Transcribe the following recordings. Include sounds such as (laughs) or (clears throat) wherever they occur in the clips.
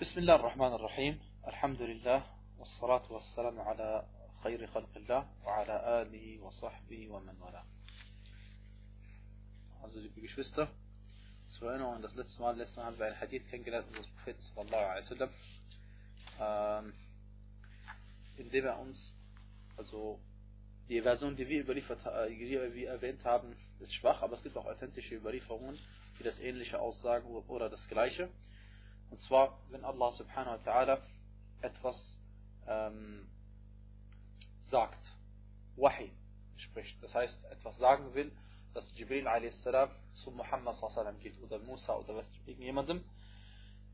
بسم الله الرحمن الرحيم الحمد لله والصلاة والسلام على خير خلق الله وعلى آله وصحبه ومن والاه Also liebe Geschwister, zur Erinnerung, das letzte Mal, letztes Mal haben wir einen Hadith kennengelernt unseres Propheten sallallahu alaihi wasallam, ähm, in dem er uns, also die Version, die wir überliefert, die wir erwähnt haben, ist schwach, aber es gibt auch authentische Überlieferungen, die das Ähnliche aussagen oder das Gleiche. Und zwar, wenn Allah subhanahu wa ta'ala etwas ähm, sagt, Wahi spricht, das heißt, etwas sagen will, dass Jibril a.s. zu Muhammad sallam geht oder Musa oder was irgendjemandem,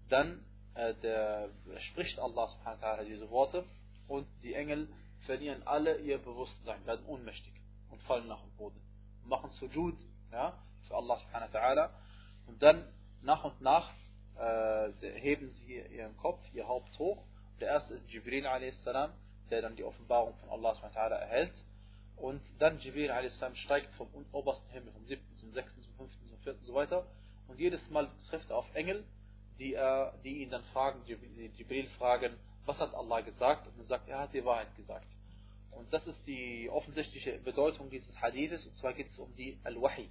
dann äh, der, spricht Allah subhanahu wa ta'ala diese Worte und die Engel verlieren alle ihr Bewusstsein, werden ohnmächtig und fallen nach dem Boden. Machen Sujud ja, für Allah subhanahu wa ta'ala und dann nach und nach äh, heben sie ihren Kopf, ihr Haupt hoch. Der erste ist Jibril a.s., der dann die Offenbarung von Allah erhält. Und dann Jibril a.s. steigt vom obersten Himmel, vom siebten zum sechsten, zum fünften, zum vierten und so weiter. Und jedes Mal trifft er auf Engel, die, er, die ihn dann fragen, Jibril fragen, was hat Allah gesagt? Und er sagt, er hat die Wahrheit gesagt. Und das ist die offensichtliche Bedeutung dieses Hadithes. Und zwar geht es um die Al-Wahi.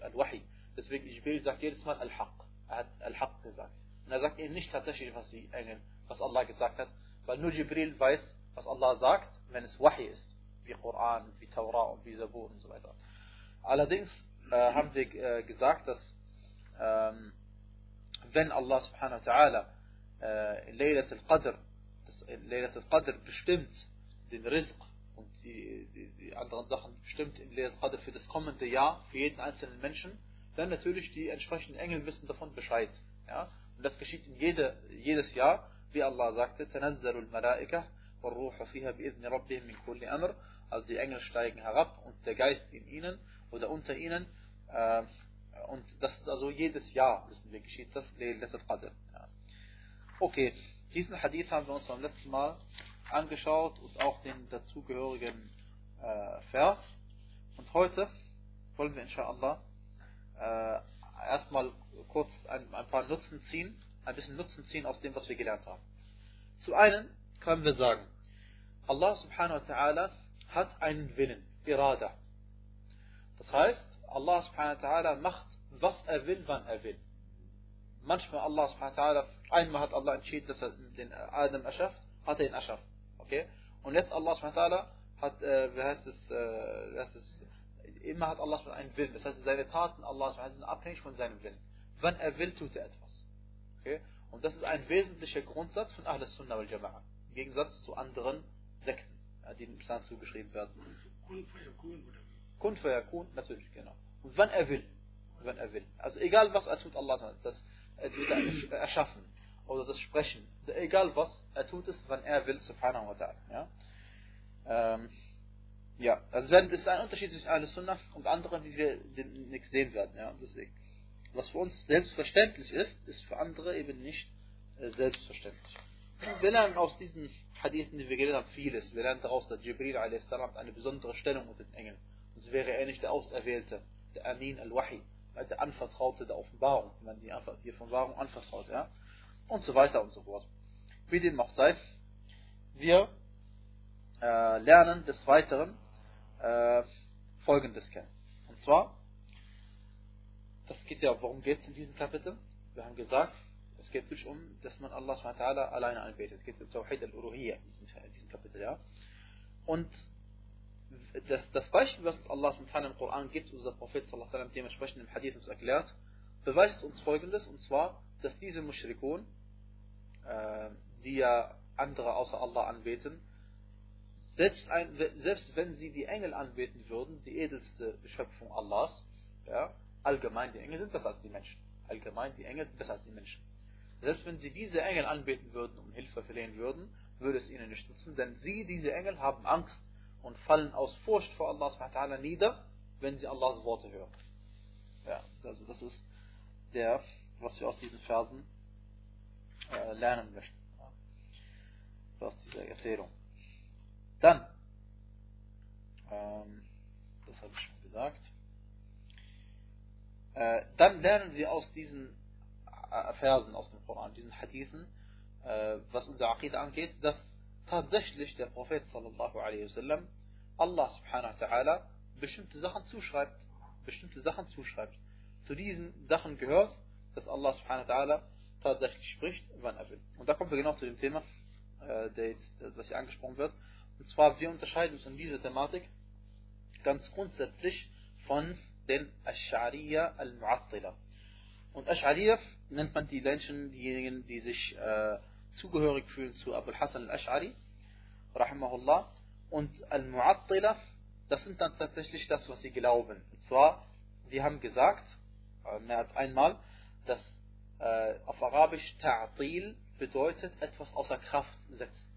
Al-Wahi. Deswegen Jibril sagt jedes Mal Al-Haq. Er hat Al-Haq gesagt. Und er sagt ihnen nicht tatsächlich, was die Engel, was Allah gesagt hat, weil nur Jibril weiß, was Allah sagt, wenn es Wahi ist, wie Koran, wie Taura und wie Zabur und so weiter. Allerdings äh, haben wir äh, gesagt, dass ähm, wenn Allah subhanahu wa ta'ala äh, Laylat al-Qadr bestimmt den Rizq und die, die, die, anderen Sachen bestimmt in Laylat al-Qadr für das kommende Jahr, für jeden einzelnen Menschen, dann natürlich die entsprechenden Engel wissen davon Bescheid. Ja? Und das geschieht in jede, jedes Jahr, wie Allah sagte, تنزل الملائكة والروح فيها بإذن ربهم من كل أمر. Also die Engel steigen herab und der Geist in ihnen oder unter ihnen. Äh, und das ist also jedes Jahr, wissen wir, geschieht das Laylat al-Qadr. Ja. Okay, diesen Hadith haben wir uns beim letzten Mal angeschaut und auch den dazugehörigen äh, Vers. Und heute wollen wir inshallah äh, erstmal kurz ein, ein, paar Nutzen ziehen, ein bisschen Nutzen ziehen aus dem, was wir gelernt haben. Zu einem können wir sagen, Allah subhanahu wa ta'ala hat einen Willen, Irada. Das heißt, Allah subhanahu wa ta'ala macht, was er will, wann er will. Manchmal Allah subhanahu wa ta'ala, einmal hat Allah entschieden, dass er den Adam erschafft, hat er ihn erschafft. Okay? Und jetzt Allah subhanahu wa ta'ala hat, äh, wie heißt es, äh, wie heißt es, immer hat Allah einen Willen. Das heißt, seine Taten Allah sind abhängig von seinem Willen. Wann er will, tut er etwas. Okay? Und das ist ein wesentlicher Grundsatz von Ahl Sunnah wal Jama'a. Im Gegensatz zu anderen Sekten, die im Islam zugeschrieben werden. Kun fayakun, natürlich, genau. Und wann er will. Wann er will. Also egal was er tut, Allah das entweder erschaffen oder das Sprechen. Egal was, er tut es, wann er will, subhanahu wa ta'ala. Ja? Ähm, ja, also es ist ein Unterschied zwischen Ahl Sunnah und anderen, die wir nichts sehen werden. Ja, deswegen. Was für uns selbstverständlich ist, ist für andere eben nicht äh, selbstverständlich. Wir lernen aus diesen Hadithen, die wir gelernt haben, vieles. Wir lernen daraus, dass Jibril a.s. eine besondere Stellung unter den Engeln. Sonst wäre er nicht der Auserwählte, der Amin al-Wahi, der Anvertraute der Offenbarung, wenn man die, die Offenbarung anvertraut, ja. Und so weiter und so fort. Wie dem auch sei, wir äh, lernen des Weiteren äh, Folgendes kennen. Und zwar, das geht ja, worum geht es in diesem Kapitel? Wir haben gesagt, es geht sich um, dass man Allah SWT alleine anbetet. Es geht um Tawhid al-Uruhiyya in diesem Kapitel, ja. Und das, das Beispiel, was Allah SWT im Koran gibt, unser Prophet sallam, dementsprechend im Hadith uns erklärt, beweist uns folgendes, und zwar, dass diese Mushrikun, äh, die ja andere außer Allah anbeten, selbst, ein, selbst wenn sie die Engel anbeten würden, die edelste Schöpfung Allahs, ja, allgemein die Engel sind besser als die Menschen. Allgemein die Engel sind besser als die Menschen. Selbst wenn sie diese Engel anbeten würden und Hilfe verlehen würden, würde es ihnen nicht nützen, denn sie, diese Engel, haben Angst und fallen aus Furcht vor Allah nieder, wenn sie Allahs Worte hören. Ja, also das ist der, was wir aus diesen Versen äh, lernen möchten. Aus dieser Erzählung. Dann, ähm, das habe ich schon gesagt, äh, dann lernen wir aus diesen äh, Versen aus dem Koran, diesen Hadithen, äh, was unser Aqidah angeht, dass tatsächlich der Prophet sallallahu alaihi wasallam Allah subhanahu wa ta'ala bestimmte Sachen zuschreibt, bestimmte Sachen zuschreibt. Zu diesen Sachen gehört, dass Allah subhanahu wa ta'ala tatsächlich spricht, wann er will. Und da kommen wir genau zu dem Thema, äh, der jetzt, das hier angesprochen wird. Und zwar, wir unterscheiden uns in dieser Thematik ganz grundsätzlich von den Ash'ariya al-Mu'attila. Und Ash'ariya nennt man die Menschen, diejenigen, die sich äh, zugehörig fühlen zu Abu Hassan al-Ash'ari, rahimahullah. Und al-Mu'attila, das sind dann tatsächlich das, was sie glauben. Und zwar, wir haben gesagt, äh, mehr als einmal, dass äh, auf Arabisch Ta'atil bedeutet etwas außer Kraft setzen.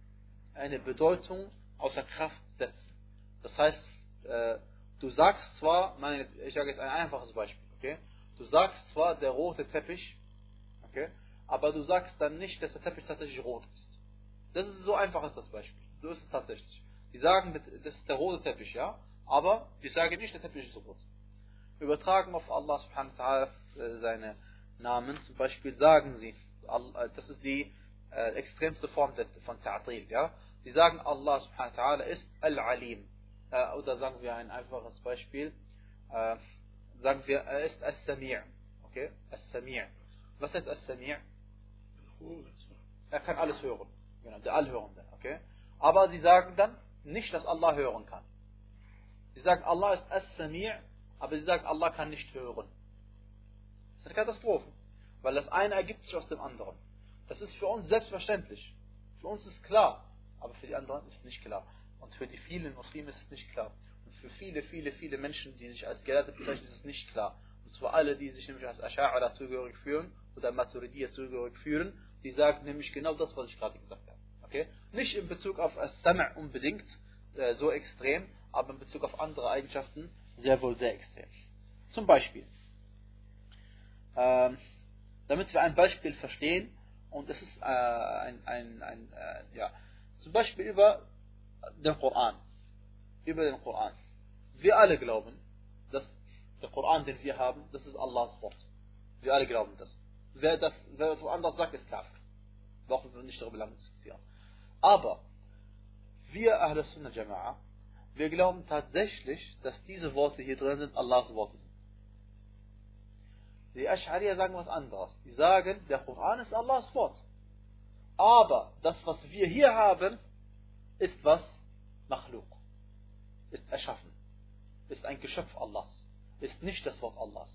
Eine Bedeutung außer Kraft setzen. Das heißt, äh, du sagst zwar, meine, ich sage jetzt ein einfaches Beispiel, okay? Du sagst zwar der rote Teppich, okay? Aber du sagst dann nicht, dass der Teppich tatsächlich rot ist. Das ist so einfach ist das Beispiel. So ist es tatsächlich. Die sagen, das ist der rote Teppich, ja? Aber die sagen nicht, der Teppich ist rot. Übertragen auf Allah subhanahu wa ta'ala äh, seine Namen, zum Beispiel sagen sie, äh, das ist die äh, extremste Form von Ta'atil, ja? Sie sagen, Allah subhanahu wa ta'ala ist Al-Alim. Äh, oder sagen wir ein einfaches Beispiel, äh, sagen wir, er ist As-Sami' okay? As-Sami' Was heißt As-Sami' Er kann alles hören. Genau, der Allhörende, okay? Aber sie sagen dann nicht, dass Allah hören kann. Sie sagen, Allah ist As-Sami' aber sie sagen, Allah kann nicht hören. Das ist eine Katastrophe. Weil das eine ergibt sich aus dem anderen. Das ist für uns selbstverständlich. Für uns ist klar, aber für die anderen ist es nicht klar. Und für die vielen Muslime ist es nicht klar. Und für viele, viele, viele Menschen, die sich als Gelehrte bezeichnen, ist es nicht klar. Und zwar alle, die sich nämlich als Asha'ara zugehörig fühlen oder Maturidiyya zugehörig fühlen, die sagen nämlich genau das, was ich gerade gesagt habe. Okay? Nicht in Bezug auf As-Sam' unbedingt äh, so extrem, aber in Bezug auf andere Eigenschaften sehr wohl sehr extrem. Zum Beispiel, ähm, damit wir ein Beispiel verstehen, und es ist äh, ein, ein, ein äh, ja, zum Beispiel über den Koran. Über den Koran. Wir alle glauben, dass der Koran, den wir haben, das ist Allahs Wort. Wir alle glauben das. Wer das, wer das anders sagt, ist Kafir. Brauchen wir nicht darüber lange diskutieren. Aber, wir Ahl Sunnah Jama'a, wir glauben tatsächlich, dass diese Worte hier drin sind, Allahs Worte sind. Die Ash'ariya sagen was anderes. Die sagen, der Koran ist Allahs Wort. Aber das, was wir hier haben, ist was? Machluk. Ist erschaffen. Ist ein Geschöpf Allahs. Ist nicht das Wort Allahs.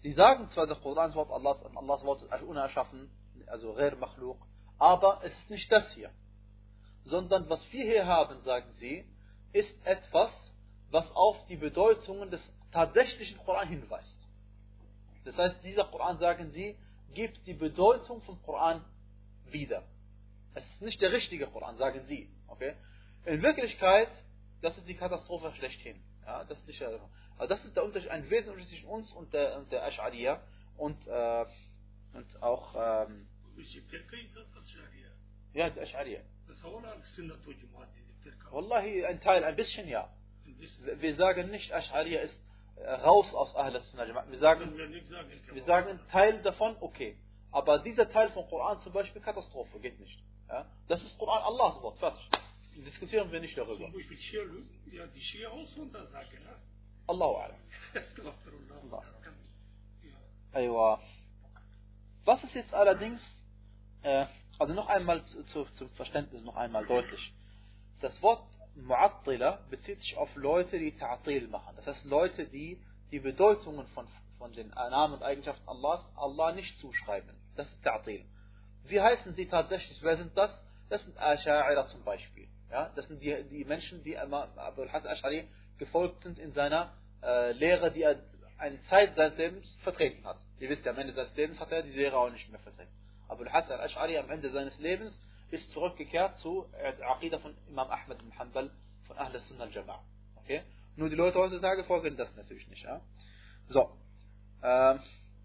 Sie sagen zwar, der Koran ist Wort Allahs, und Allahs Wort ist unerschaffen, also Gher Machluk, aber es ist nicht das hier. Sondern was wir hier haben, sagen sie, ist etwas, was auf die Bedeutungen des tatsächlichen Koran hinweist. Das heißt, dieser Koran, sagen sie, gibt die Bedeutung vom Koran wieder. Es ist nicht der richtige Koran, sagen sie. Okay? In Wirklichkeit, das ist die Katastrophe schlechthin. Ja, das ist nicht, aber das ist der Unterschied, ein wesentlicher zwischen uns und der, und der Ash'ariya und, äh, und auch ähm, ja, der Ash'ariya. Wallahi, ein Teil, ein bisschen ja. Wir sagen nicht, Ash'ariya ist raus aus Ahl Sunnah Wir sagen, wir sagen ein Teil davon, okay. Aber dieser Teil von Koran zum Beispiel, Katastrophe, geht nicht. Ja? Das ist Koran Allahs Wort, fertig. Diskutieren wir nicht darüber. Ja, die Schia auch so da sagen, ja? Allahu Alam. (laughs) Was ist jetzt allerdings, äh, also noch einmal zu, zu, zum Verständnis noch einmal deutlich. Das Wort Mu'attila bezieht sich auf Leute, die Ta'atil machen. Das heißt Leute, die die Bedeutungen von, von den Namen und Eigenschaften Allahs Allah nicht zuschreiben. Das ist Ta'atil. Wie heißen sie tatsächlich? Wer sind das? Das sind Asha'ira zum Beispiel. Ja, das sind die, die Menschen, die Abu Hassan Ash'ari gefolgt sind in seiner äh, Lehre, die er eine Zeit seines Lebens vertreten hat. Ihr wisst ja, am Ende seines Lebens hat er diese Lehre auch nicht mehr vertreten. Abu Hassan Ash'ari am Ende seines Lebens ist zurückgekehrt zu der Aqidah von Imam Ahmed bin Hanbal von Ahl Sunnah al-Jama'a. Okay? Nur die Leute heutzutage folgen das natürlich nicht. Ja? So. Ähm,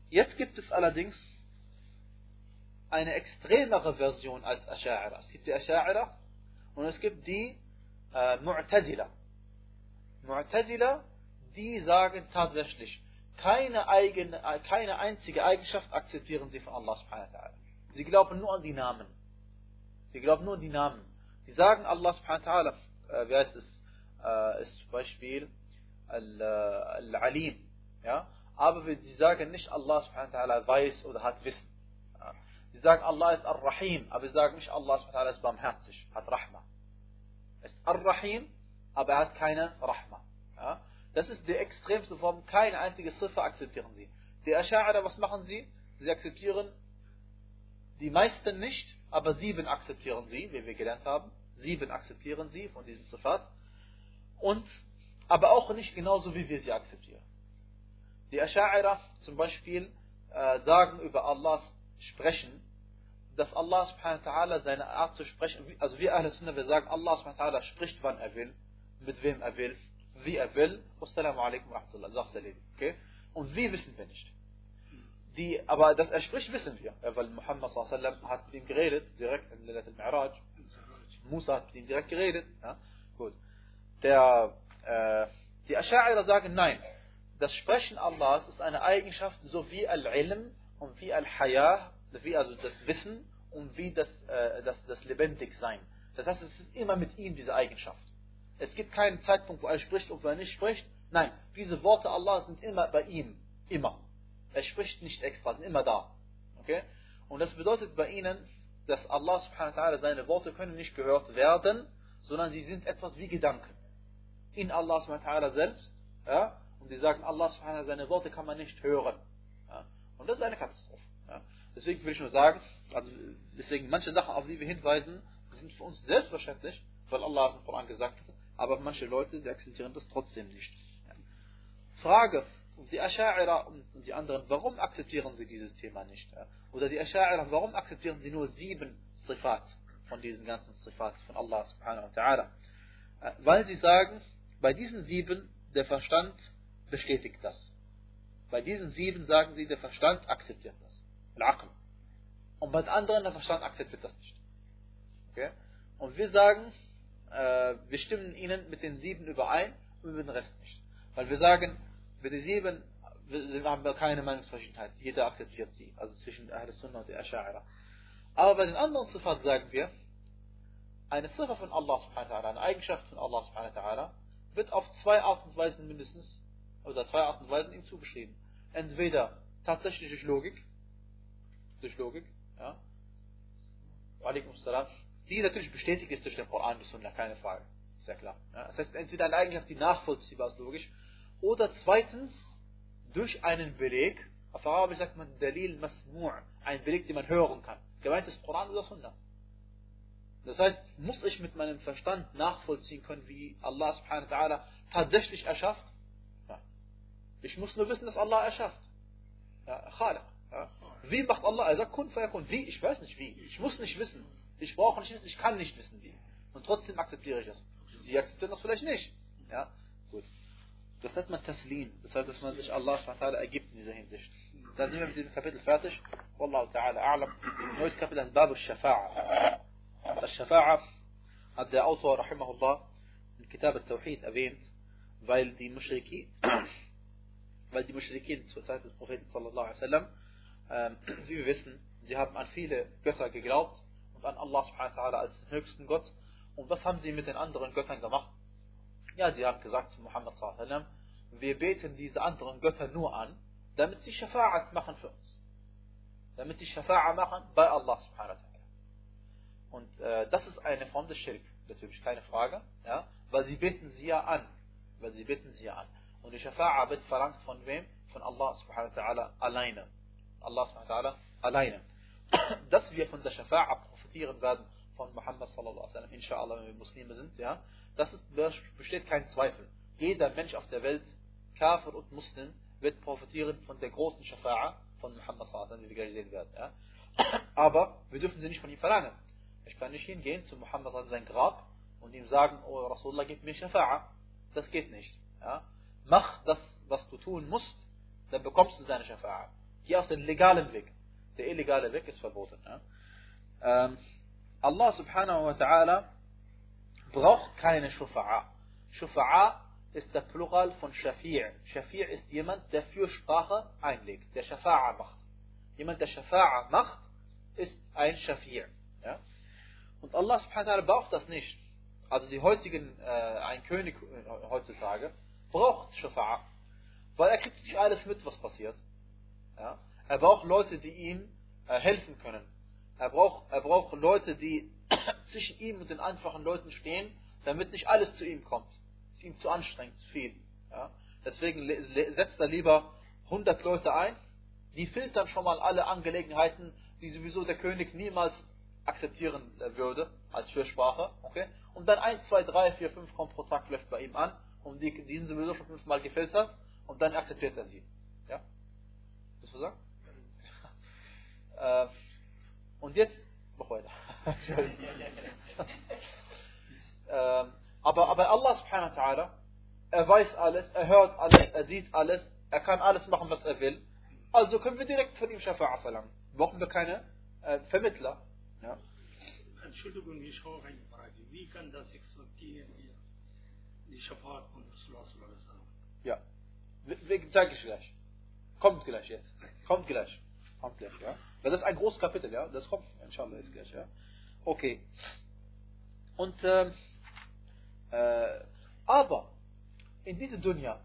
jetzt gibt es allerdings eine extremere Version als Asha'ira. Es gibt die Asha'ira und es gibt die äh, Mu'tazila. Mu'tazila, die sagen tatsächlich, keine, eigene, keine einzige Eigenschaft akzeptieren sie von Allah subhanahu wa ta'ala. Sie glauben nur an die Namen. Sie glauben nur die Namen. Die sagen Allah subhanahu wa ta'ala, äh, wie heißt es, äh, ist zum Beispiel äh, Al-Alim. Ja? Aber sie sagen nicht Allah subhanahu wa ta'ala weiß oder hat Wissen. Sie sagen Allah ist Ar-Rahim, aber sie sagen nicht Allah ist barmherzig, hat Rahma. Er ist Ar-Rahim, aber er hat keine Rahma. Ja? Das ist die extremste Form, keine einzige Ziffer akzeptieren sie. Die Asha'ara, was machen sie? Sie akzeptieren die meisten nicht, aber sieben akzeptieren sie, wie wir gelernt haben. Sieben akzeptieren sie von diesem Sifat. Und, aber auch nicht genauso, wie wir sie akzeptieren. Die Asha'ira zum Beispiel äh, sagen über Allahs Sprechen, dass Allah subhanahu wa ta'ala seine Art zu sprechen, also wir Ahle Sunnah, wir sagen, Allah subhanahu wa ta'ala spricht, wann er will, mit wem er will, wie er will. Wassalamu alaikum wa rahmatullah. Okay? Und wie wissen wir nicht. Die, aber dass er spricht, wissen wir. Weil Muhammad sallam hat mit ihm geredet, direkt in Lilat al-Mi'raj. Musa hat mit ihm direkt geredet. Ja? Gut. Der, äh, die Asha'ira sagen, nein. Das Sprechen Allahs ist eine Eigenschaft, so wie Al-Ilm und wie Al-Hayah, wie also das Wissen und wie das, äh, das, das Lebendigsein. Das heißt, es ist immer mit ihm diese Eigenschaft. Es gibt keinen Zeitpunkt, wo er spricht und wo er nicht spricht. Nein, diese Worte Allah sind immer bei ihm. Immer. Er spricht nicht extra, sind immer da. Okay? Und das bedeutet bei ihnen, dass Allah subhanahu wa ta'ala seine Worte können nicht gehört werden, sondern sie sind etwas wie Gedanken. In Allah subhanahu wa ta'ala selbst. Ja? Und sie sagen, Allah subhanahu wa ta'ala, seine Worte kann man nicht hören. Ja? Und das ist eine Katastrophe. Ja? Deswegen will ich nur sagen, also deswegen manche Sachen, auf die wir hinweisen, sind für uns selbstverständlich, weil Allah es im Koran gesagt hat, aber manche Leute, sie akzeptieren das trotzdem nicht. Frage, die Asha'ira und die anderen, warum akzeptieren sie dieses Thema nicht? Oder die Asha'ira, warum akzeptieren sie nur sieben Sifat von diesen ganzen Sifat von Allah subhanahu wa ta'ala? Weil sie sagen, bei diesen sieben, der Verstand bestätigt das. Bei diesen sieben sagen sie, der Verstand akzeptiert das. Al-Aql. Und bei den anderen, der Verstand akzeptiert das nicht. Okay? Und wir sagen, äh, wir stimmen ihnen mit den sieben überein und mit dem Rest nicht. Weil wir sagen, mit den sieben wir haben wir keine Meinungsverschiedenheit. Jeder akzeptiert sie. Also zwischen Ahl Sunnah und der Asha'ira. Aber bei den anderen Zifat sagen wir, eine Ziffer von Allah subhanahu wa ta'ala, eine Eigenschaft von Allah subhanahu wa ta'ala, wird auf zwei Arten und Weisen mindestens, oder zwei Arten und Weisen ihm zugeschrieben. Entweder tatsächlich durch Logik, durch Logik, ja, die natürlich bestätigt ist durch den Koran und Sunna, keine Frage. Sehr klar. Ja, das heißt, entweder eine Eigenschaft, die nachvollziehbar ist, logisch, oder zweitens durch einen Beleg, auf Arabisch sagt man Dalil Masmu' ein Beleg, den man hören kann. Gemeint ist Koran oder Sunna. Das heißt, muss ich mit meinem Verstand nachvollziehen können, wie Allah subhanahu wa ta'ala tatsächlich erschafft? Ich muss nur wissen, dass Allah erschafft. Ja, Khaliq. Ja. Wie macht Allah? Er sagt Kun Fayakun. Wie? Ich weiß nicht wie. Ich muss nicht wissen. Ich brauche nicht wissen, ich kann nicht wissen wie. Und trotzdem akzeptiere ich es. Sie akzeptieren das vielleicht nicht. Ja, gut. Das nennt man Taslim. Das heißt, dass man sich Allah ergibt in dieser Hinsicht. Da sind wir mit diesem Kapitel fertig. Wallahu ta'ala a'lam. Neues Kapitel heißt Babu Shafa'a. Das Shafa'a hat der Autor, rahimahullah, in Kitab al-Tawhid erwähnt, weil die Mushriki, weil die Mushrikin zur Zeit des Propheten sallallahu alaihi wasallam, ähm, (clears throat) wie wir wissen, sie haben an viele Götter geglaubt und an Allah subhanahu wa als den höchsten Gott. Und was haben sie mit den anderen Göttern gemacht? Ja, sie haben gesagt zu Muhammad sallallahu alaihi wasallam, wir beten diese anderen Götter nur an, damit sie Shafa'at machen für uns. Damit sie Shafa'a machen bei Allah subhanahu wa. Und äh, das ist eine Form des Schirk, natürlich keine Frage, ja, weil sie beten sie ja an. Weil sie beten sie ja an. Und die Shafa'a wird verlangt von wem? Von Allah subhanahu wa ta'ala alleine. Allah subhanahu wa ta'ala alleine. (clears throat) Dass wir von der Shafa'a profitieren werden von Muhammad sallallahu alaihi wasallam, inshallah, wenn wir Muslime sind, ja, das ist, besteht kein Zweifel. Jeder Mensch auf der Welt, Kafir und Muslim, wird profitieren von der großen Shafa'a von Muhammad sallallahu alaihi wasallam, wie wir gleich sehen werden, ja. (clears throat) Aber wir dürfen sie nicht von ihm verlangen. Ich kann nicht hingehen zu Muhammad an sein Grab und ihm sagen, oh Rasulullah, gib mir Shafa'a. Das geht nicht. Ja? Mach das, was du tun musst, dann bekommst du seine Shafa'a. Geh auf den legalen Weg. Der illegale Weg ist verboten. Ja? Ähm, Allah subhanahu wa ta'ala braucht keine Shufa'a. Shufa'a ist der Plural von Shafi'. Shafi' ist jemand, der Fürsprache einlegt, der Shafa'a macht. Jemand, der Shafa'a macht, ist ein Shafi'. Ja? Und Allah subhanahu wa ta'ala braucht das nicht. Also die heutigen, äh, ein König äh, heutzutage, braucht Shafa'a. Weil er kriegt nicht alles mit, was passiert. Ja? Er braucht Leute, die ihm äh, helfen können. Er braucht, er braucht Leute, die (coughs) zwischen ihm und den einfachen Leuten stehen, damit nicht alles zu ihm kommt. Es ist ihm zu anstrengend, zu viel. Ja? Deswegen setzt er lieber 100 Leute ein, die filtern schon mal alle Angelegenheiten, die sowieso der König niemals akzeptieren äh, würde als Fürsprache. Okay? Und dann 1, 2, 3, 4, 5 kommt pro Tag läuft bei ihm an und die, die sind sowieso schon fünfmal gefiltert und dann akzeptiert er sie. Ja? Was du sagen? äh, und jetzt, mach weiter. (laughs) äh, aber, aber Allah subhanahu wa ta'ala, er weiß alles, er hört alles, er sieht alles, er kann alles machen, was er will. Also können wir direkt von ihm Schafa'a verlangen. Brauchen wir keine äh, Vermittler. Ja. Entschuldigung, ich habe eine Frage. Wie kann das existieren Die Schafaat von Rasulullah Ja, sage ich gleich. Kommt gleich jetzt. Kommt gleich. Kommt gleich, ja. Das ist ein großes Kapitel, ja. Das kommt, inshallah, jetzt gleich, ja. Okay. Und, ähm, äh, aber, in dieser Dunja,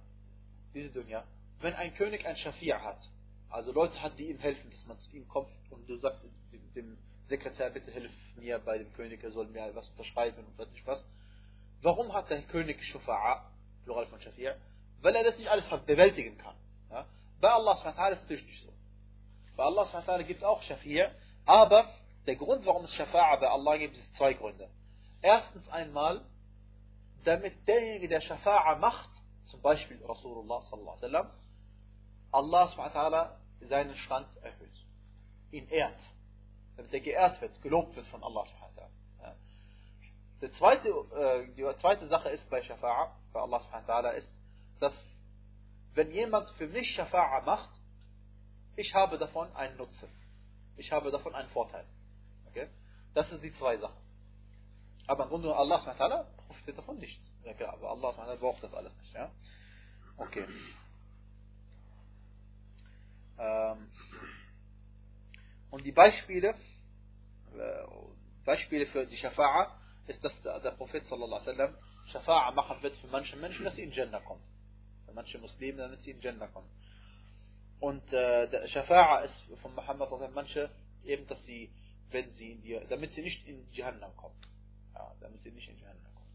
diese Dunja, wenn ein König ein Schafir hat, also Leute hat, die ihm helfen, dass man zu ihm kommt und du sagst dem Sekretär, bitte hilf mir bei dem König, er soll mir was unterschreiben und weiß nicht was. Warum hat der König Shufa'a, Plural von Shafir? Weil er das nicht alles bewältigen kann. Ja? Bei Allah ist es natürlich nicht so. Bei Allah gibt es auch Shafir, aber der Grund, warum es Shafa'a bei Allah gibt, ist zwei Gründe. Erstens einmal, damit derjenige, der Shafa'a macht, zum Beispiel Rasulullah sallallahu alaihi Allah seinen Stand erhöht, ihn ehrt, damit er geehrt wird, gelobt wird von Allah SWT. Die, zweite, äh, die zweite Sache ist bei Shafa'a, bei Allah SWT, ist, dass wenn jemand für mich Shafa'a macht, ich habe davon einen Nutzen. Ich habe davon einen Vorteil. Okay? Das sind die zwei Sachen. Aber im Grunde Allah SWT profitiert davon nichts. Ja, klar, aber Allah SWT braucht das alles nicht. Ja? Okay. Ähm, und die Beispiele, äh, Beispiele für die Shafa'a ist, dass der, der Prophet sallallahu alaihi wasallam Shafa'a machen wird für manche Menschen, dass sie in Jannah kommen. Für manche Muslime, damit sie in Jannah kommen. Und äh, der Shafa'a ist von Muhammad sallallahu manche eben, dass sie, wenn sie in die, damit sie nicht in Jahannam kommen. Ja, damit sie nicht in Jahannam kommen.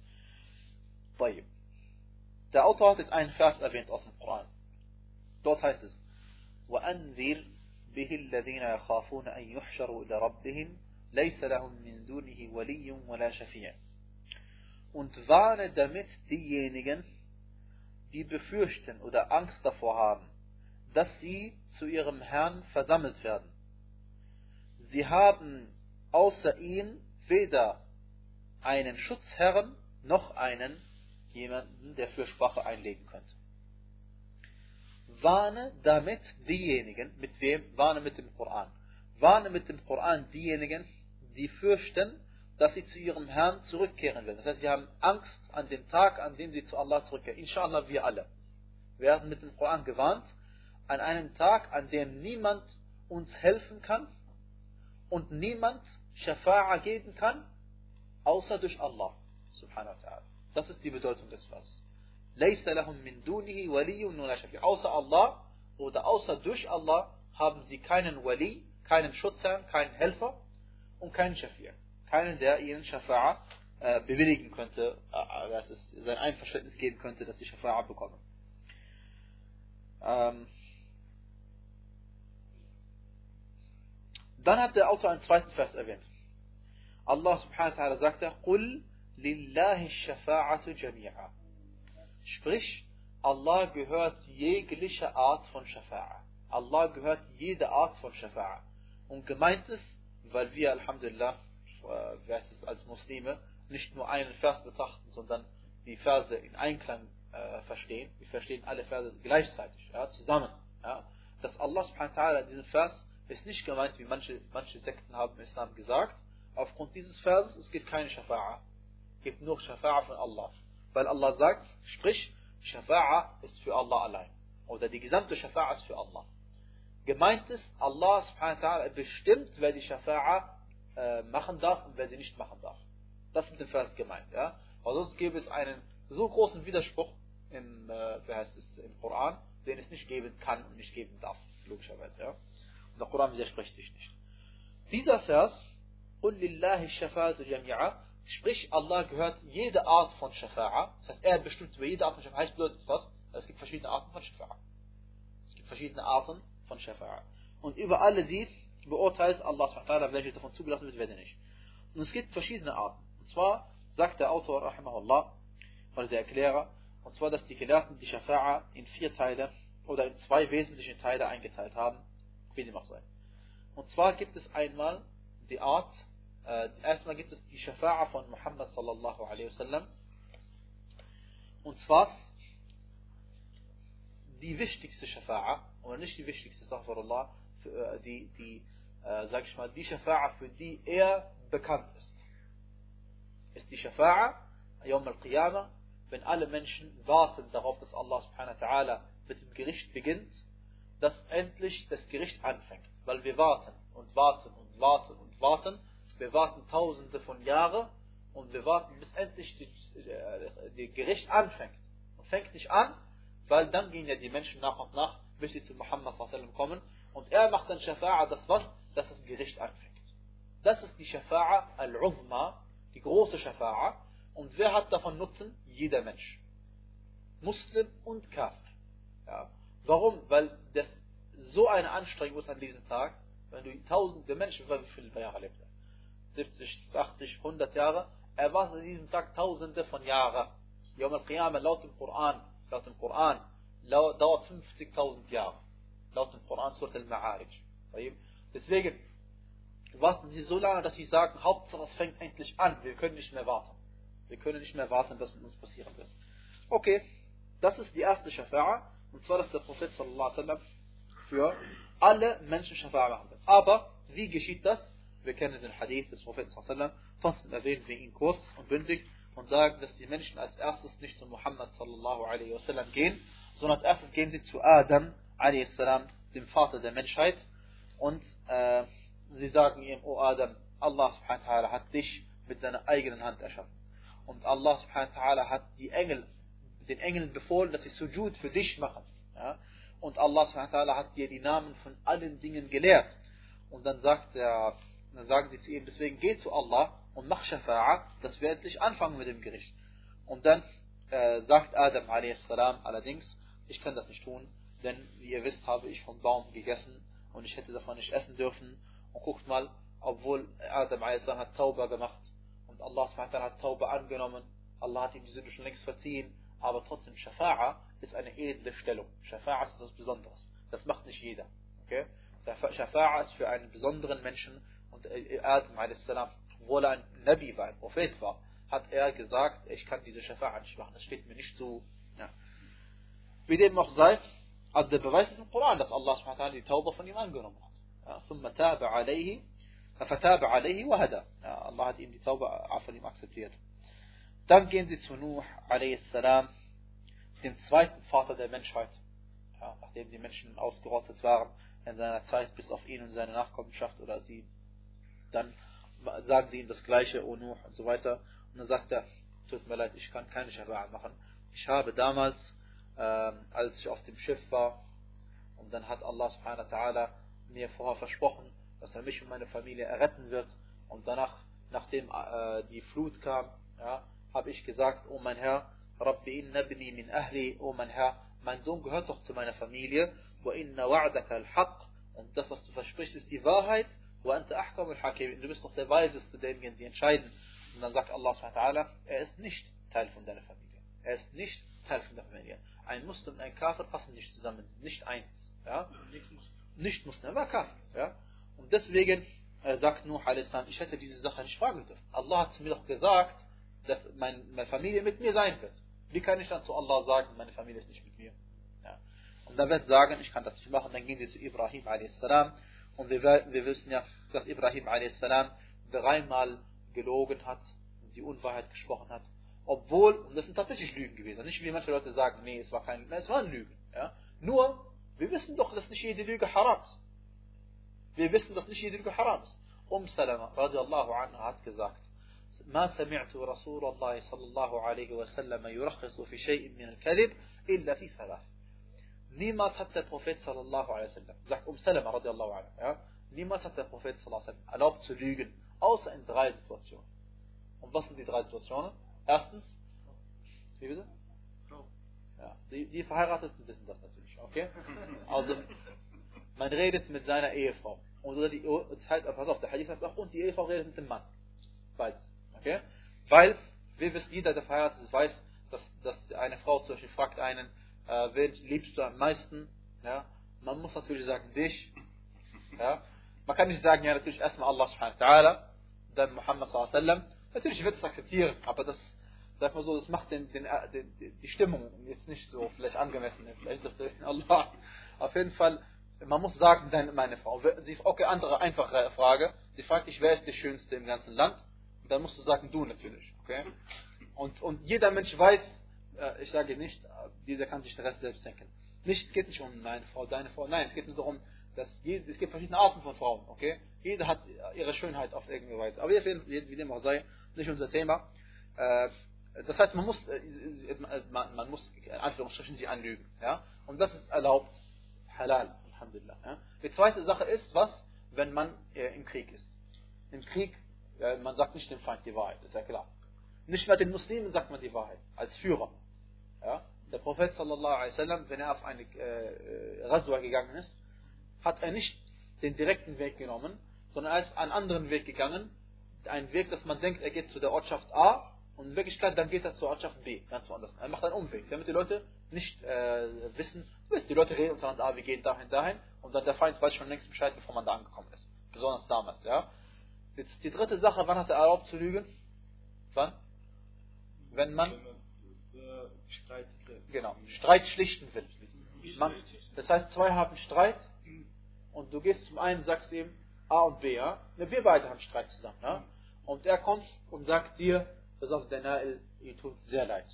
طيب. Der Autor hat jetzt einen Vers erwähnt aus dem Koran. Dort heißt es, وأنذر به الذين يخافون أن يحشروا إلى ربهم ليس لهم من دونه ولي ولا شفيع und warne damit diejenigen, die befürchten oder Angst davor haben, dass sie zu ihrem Herrn versammelt werden. Sie haben außer ihm weder einen Schutzherrn noch einen jemanden, der für Sprache einlegen könnte warne damit diejenigen, mit wem? Warne mit dem Koran. Warne mit dem Koran diejenigen, sie fürchten, dass sie zu ihrem Herrn zurückkehren werden. Das heißt, sie haben Angst an dem Tag, an dem sie zu Allah zurückkehren. Inshallah, wir alle werden mit dem Koran gewarnt, an einem Tag, an dem niemand uns helfen kann und niemand Shafa'a geben kann, außer durch Allah. Subhanahu wa ta'ala. Das ist die Bedeutung des Vers. Außer Allah oder außer durch Allah haben sie keinen Wali, keinen Schutzherrn, keinen Helfer und keinen Shafi'. Keinen, der ihnen Shafa'a äh, bewilligen könnte, äh, dass es sein Einverständnis geben könnte, dass sie Shafa'a bekommen. Ähm, dann hat der Autor einen zweiten Vers erwähnt. Allah subhanahu wa ta'ala sagte, قُلْ لِلَّهِ الشَّفَاعَةُ جَمِيعًا Sprich, Allah gehört jegliche Art von Shafa'a. Allah gehört jede Art von Shafa'a. Und gemeint ist, weil wir, Alhamdulillah, äh, es als Muslime, nicht nur einen Vers betrachten, sondern die Verse in Einklang äh, verstehen. Wir verstehen alle Verse gleichzeitig, ja, zusammen. Ja. Dass Allah subhanahu wa ta'ala diesen Vers ist nicht gemeint, wie manche, manche Sekten haben im Islam gesagt. Aufgrund dieses Verses, es gibt keine Shafa'a. Es gibt nur Shafa'a von Allah. Weil Allah sagt, sprich, Shafa'a ist für Allah allein. Oder die gesamte Shafa'a ist für Allah. Gemeint ist, Allah subhanahu wa ta'ala bestimmt, wer die Shafa'a äh, machen darf und wer sie nicht machen darf. Das ist mit dem Vers gemeint, ja. Weil sonst gäbe es einen so großen Widerspruch im, äh, wie heißt es, im Koran, den es nicht geben kann und nicht geben darf, logischerweise, ja. Und der Koran widerspricht sich nicht. Dieser Vers, قُلْ لِلَّهِ الشَّفَاةُ جَمِيعًا Sprich, Allah gehört jede Art von Shafa'a. Das heißt, er bestimmt über jede Art von Shafa'a. Heißt bedeutet was? Es gibt verschiedene Arten von Shafa'a. Es gibt verschiedene Arten von Shafa'a. Und über alle sie beurteilt Allah subhanahu welche davon zugelassen wird, welche nicht. Und es gibt verschiedene Arten. Und zwar sagt der Autor, rahimahullah, oder der Erklärer, und zwar, dass die Gelehrten die Shafa'a in vier Teile oder in zwei wesentliche Teile eingeteilt haben, wie dem auch sei. Und zwar gibt es einmal die Art, äh, erstmal gibt es die Shafa'a von Muhammad sallallahu alaihi wasallam. Und zwar die wichtigste Shafa'a, oder nicht die wichtigste, für, äh, die, die äh, sag ich mal, die Shafa'a, für die er bekannt ist. Ist die Shafa'a, Yawm al-Qiyamah, wenn alle Menschen warten darauf, dass Allah subhanahu wa ta'ala mit dem Gericht beginnt, dass endlich das Gericht anfängt. Weil wir warten und warten und warten und warten. Wir warten tausende von Jahren und wir warten, bis endlich das äh, Gericht anfängt. Und fängt nicht an, weil dann gehen ja die Menschen nach und nach, bis sie zu Muhammad kommen. Und er macht dann Shafa'a, das was? Dass das Gericht anfängt. Das ist die Shafa'a al-Uzma, die große Shafa'a. Und wer hat davon Nutzen? Jeder Mensch. Muslim und Kafir. Ja. Warum? Weil das so eine Anstrengung ist an diesem Tag, wenn du tausende Menschen, wie viele Jahre lebt er? 70, 80, 100 Jahre. Er wartet an diesem Tag tausende von Jahren. Yom al-Qiyamah laut dem Koran laut dem Koran dauert 50.000 Jahre. Laut dem Koran, Surat al-Ma'arij. Deswegen warten sie so lange, dass sie sagen, Hauptsache es fängt endlich an. Wir können nicht mehr warten. Wir können nicht mehr warten, was mit uns passieren wird. Okay, das ist die erste Shafa'a. Und zwar, dass der Prophet sallallahu alaihi wasallam für alle Menschen Shafa'a machen wird. Aber, wie geschieht das? Wir kennen den Hadith des Propheten sallallahu alaihi wasallam. Trotzdem erwähnen wir ihn kurz und bündig und sagen, dass die Menschen als erstes nicht zu Muhammad sallallahu alaihi wasallam gehen, sondern als erstes gehen sie zu Adam salam, dem Vater der Menschheit und äh, sie sagen ihm, O Adam, Allah subhanahu wa ta'ala hat dich mit seiner eigenen Hand erschaffen. Und Allah subhanahu wa ta'ala hat die Engel, den Engeln befohlen, dass sie Sujud für dich machen. Ja? Und Allah subhanahu wa ta'ala hat dir die Namen von allen Dingen gelehrt. Und dann sagt er, dann sagen sie zu ihm, deswegen geh zu Allah und mach Shafa'a, dass wir endlich anfangen mit dem Gericht. Und dann äh, sagt Adam a.s. allerdings, ich kann das nicht tun, denn wie ihr wisst, habe ich vom Baum gegessen und ich hätte davon nicht essen dürfen. Und guckt mal, obwohl Adam a.s. hat Tauba gemacht und Allah hat Tauba angenommen, Allah hat ihm die Sünde schon längst verziehen, aber trotzdem Shafa'a ist eine edle Stellung. Shafa'a ist etwas Besonderes. Das macht nicht jeder. Okay? Shafa'a ist für einen besonderen Menschen und äh, Adam a.s obwohl er ein Nabi war, ein Prophet war, hat er gesagt, ich kann diese Schafa'a nicht machen, das steht mir nicht zu. Ja. Wie dem auch sei, also der Beweis ist im Koran, dass Allah subhanahu die Tauba von ihm angenommen hat. Ja, ثم تاب عليه فتاب عليه وهدى. Ja, Allah hat ihm die Tauba von ihm akzeptiert. Dann gehen sie zu Nuh a.s., dem zweiten Vater der Menschheit. Ja, nachdem die Menschen ausgerottet waren in seiner Zeit, bis auf ihn und seine Nachkommenschaft oder sie dann sagen sie ihm das Gleiche, O Nuh und so weiter. Und dann sagt er, tut mir leid, ich kann keine Schafa'a machen. Ich habe damals, ähm, als ich auf dem Schiff war, und dann hat Allah subhanahu wa ta'ala mir vorher versprochen, dass er mich und meine Familie erretten wird. Und danach, nachdem äh, die Flut kam, ja, habe ich gesagt, oh mein Herr, Rabbi inna bni min ahli, oh mein Herr, mein Sohn gehört doch zu meiner Familie, wa inna wa'daka al-haq, und das, was du versprichst, ist die Wahrheit, وأنت أحكم الحاكمين. Du bist doch der Weiseste derjenigen, die entscheiden. Und dann sagt Allah subhanahu er ist nicht Teil von deiner Familie. Er ist nicht Teil von der Familie. Ein Muslim und ein Kafir passen nicht zusammen, nicht eins. Ja? Nicht Muslim, er war Kafir. Ja? Und deswegen äh, sagt Nuh a.s. ich hätte diese Sache nicht fragen dürfen. Allah hat mir doch gesagt, dass mein, meine Familie mit mir sein wird. Wie kann ich dann zu Allah sagen, meine Familie ist nicht mit mir? Ja. Und er wird sagen, ich kann das nicht machen, dann gehen sie zu Ibrahim a.s. Und wir, wir wissen ja, dass Ibrahim a.s. dreimal gelogen hat und die Unwahrheit gesprochen hat. Obwohl, und das sind tatsächlich Lügen gewesen. Nicht wie manche Leute sagen, nee, es war kein, es waren Lügen. Ja? Nur, wir wissen doch, dass nicht jede Lüge haram ist. Wir wissen, dass nicht jede Lüge haram ist. Um Salama radiallahu anha hat gesagt, ما سمعت رسول الله صلى الله عليه وسلم يرخص في شيء من الكذب إلا في ثلاث Niemals hat der Prophet sallallahu alaihi wasallam, sagt Um Salama radiallahu anhu, ja, niemals hat der Prophet sallallahu alaihi wasallam erlaubt zu lügen, außer in drei Situationen. Und was sind die drei Situationen? Erstens, wie bitte? Ja, die, die Verheirateten wissen das natürlich, okay? Also, man redet mit seiner Ehefrau. Und die, pass auf, der Hadith sagt auch, und die Ehefrau redet mit dem Mann. Beides. Okay? Weil, wir wissen, jeder, der verheiratet ist, weiß, dass, dass eine Frau zum Beispiel fragt einen, äh, wen liebst du am meisten? Ja? Man muss natürlich sagen, dich. Ja? Man kann nicht sagen, ja, natürlich erstmal Allah subhanahu wa ta'ala, dann Muhammad sallallahu alaihi wasallam. Natürlich wird es akzeptieren, aber das, sag mal so, das macht den, den, den, die Stimmung jetzt nicht so vielleicht angemessen. Vielleicht das Allah. Auf jeden Fall, man muss sagen, deine, meine Frau. Sie, okay, andere einfache Frage. Sie fragt dich, wer ist die Schönste im ganzen Land? Und dann musst du sagen, du natürlich. Okay? Und, und jeder Mensch weiß, äh, ich sage nicht, jeder kann sich den Rest selbst denken. Nicht, es geht nicht um meine Frau, deine Frau. Nein, es geht nur darum, dass jede, es gibt verschiedene Arten von Frauen. Okay? Jeder hat ihre Schönheit auf irgendeine Weise. Aber wie dem auch sei, nicht unser Thema. Äh, das heißt, man muss, äh, man, man muss in Anführungsstrichen sie anlügen. Ja? Und das ist erlaubt. Halal, Alhamdulillah. Ja? Die zweite Sache ist, was, wenn man äh, im Krieg ist. Im Krieg, äh, man sagt nicht dem Feind die Wahrheit, ist ja klar. Nicht mal den Muslimen sagt man die Wahrheit, als Führer. Ja? Der Prophet sallallahu alaihi wasallam, wenn er auf eine äh, Raswa gegangen ist, hat er nicht den direkten Weg genommen, sondern er ist einen anderen Weg gegangen. Einen Weg, dass man denkt, er geht zu der Ortschaft A und in Wirklichkeit dann geht er zur Ortschaft B, ganz woanders. Er macht einen Umweg, damit die Leute nicht äh, wissen, wisst, die Leute reden untereinander, ah, wir gehen dahin, dahin und dann der Feind weiß schon längst Bescheid, bevor man da angekommen ist. Besonders damals, ja. Jetzt die dritte Sache, wann hat er erlaubt zu lügen? Wann? Wenn man Streit, genau, Streit schlichten will. Man, das heißt, zwei haben Streit und du gehst zum einen und sagst ihm A und B, ja? Wir beide haben Streit zusammen, ja? Und er kommt und sagt dir, pass auf, der Nail, ihm tut sehr leid.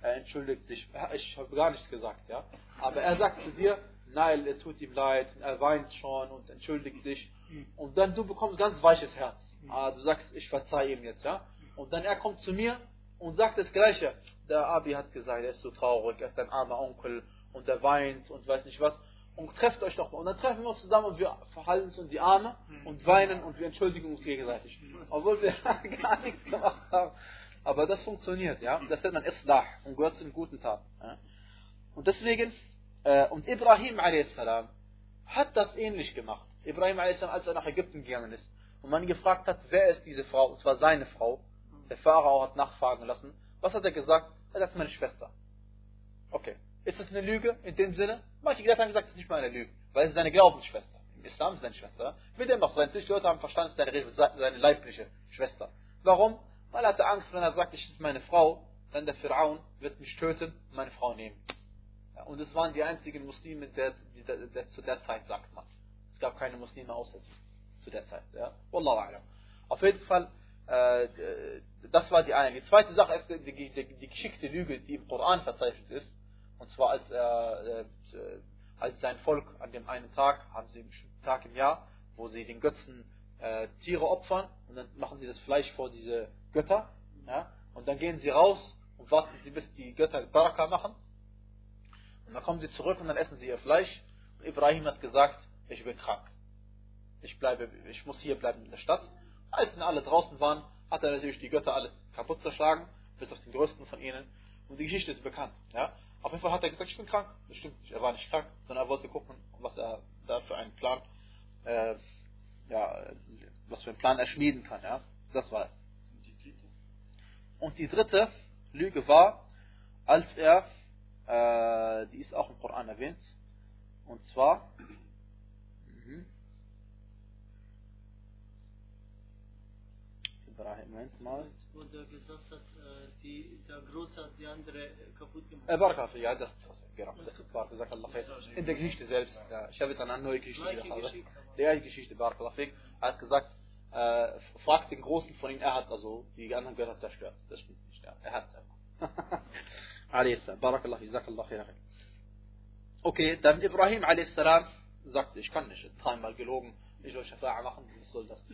Er entschuldigt sich. Ich habe gar nichts gesagt, ja. Aber er sagt zu dir, Nail, er tut ihm leid, er weint schon und entschuldigt sich. Und dann du bekommst ganz weiches Herz. Ah, du sagst, ich verzeihe ihm jetzt, ja. Und dann er kommt zu mir und sagt das Gleiche. Der Abi hat gesagt, er ist so traurig, er ist ein armer Onkel und er weint und weiß nicht was. Und trefft euch doch mal. Und dann treffen wir uns zusammen und wir verhalten uns in die Arme und weinen und wir entschuldigen uns gegenseitig. Obwohl wir (laughs) gar nichts gemacht haben. Aber das funktioniert, ja. Das nennt man Islah und gehört zu den guten Taten. Ja? Und deswegen, äh, und Ibrahim a.s. hat das ähnlich gemacht. Ibrahim a.s. als er nach Ägypten gegangen ist und man gefragt hat, wer ist diese Frau, und zwar seine Frau, der Pharao hat nachfragen lassen, was hat er gesagt? Er sagt, meine Schwester. Okay. Ist das eine Lüge in dem Sinne? Manche Gelehrte haben gesagt, das ist nicht mal eine Lüge, weil es ist seine Glaubensschwester. Im Islam ist seine Schwester. Mit dem auch sein. Leute haben verstanden, es ist seine, seine leibliche Schwester. Warum? Weil er hatte Angst, wenn er sagt, ich ist meine Frau, dann der Pharaon wird mich töten und meine Frau nehmen. Ja, und es waren die einzigen Muslime, der, die, der, der, zu der Zeit, sagt man. Es gab keine Muslime außer. Zu der Zeit. Ja? Wallahu a'lam. Auf jeden Fall, das war die eine. Die zweite Sache ist die, die, die, geschickte Lüge, die im Koran verzeichnet ist. Und zwar als, äh, äh, als sein Volk an dem einen Tag, haben sie einen Tag im Jahr, wo sie den Götzen äh, Tiere opfern und dann machen sie das Fleisch vor diese Götter. Ja, und dann gehen sie raus und warten sie, bis die Götter Baraka machen. Und dann kommen sie zurück und dann essen sie ihr Fleisch. Und Ibrahim hat gesagt, ich bin krank. Ich bleibe, ich muss hier bleiben in der Stadt. Als dann alle draußen waren, hat er natürlich die Götter alle kaputt zerschlagen, bis auf den größten von ihnen. Und die Geschichte ist bekannt. Ja? Auf jeden Fall hat er gesagt, ich bin krank. Das stimmt nicht. Er war nicht krank, sondern er wollte gucken, was er da für einen Plan, äh, ja, was für einen Plan er schmieden kann. Ja? Das war Und die dritte Lüge war, als er, äh, die ist auch im Koran erwähnt, und zwar, Ibrahim, Moment mal. Wo der gesagt hat, äh, die, der Große hat die andere kaputt gemacht. Äh, Baraka, ja, das, das, genau, das ist Baraka, sagt Allah In der Geschichte selbst, ja, ich habe dann eine neue Geschichte gehabt. Die Geschichte, Baraka, er hat gesagt, äh, fragt den Großen von ihm, er hat also die anderen Götter zerstört. Das stimmt nicht, ja. Er hat es einfach. (laughs) a.s. Barakallah, Jazakallah. Okay, dann Ibrahim a.s. sagte, ich kann nicht, dreimal gelogen, ich soll Shafa'a machen, was soll das?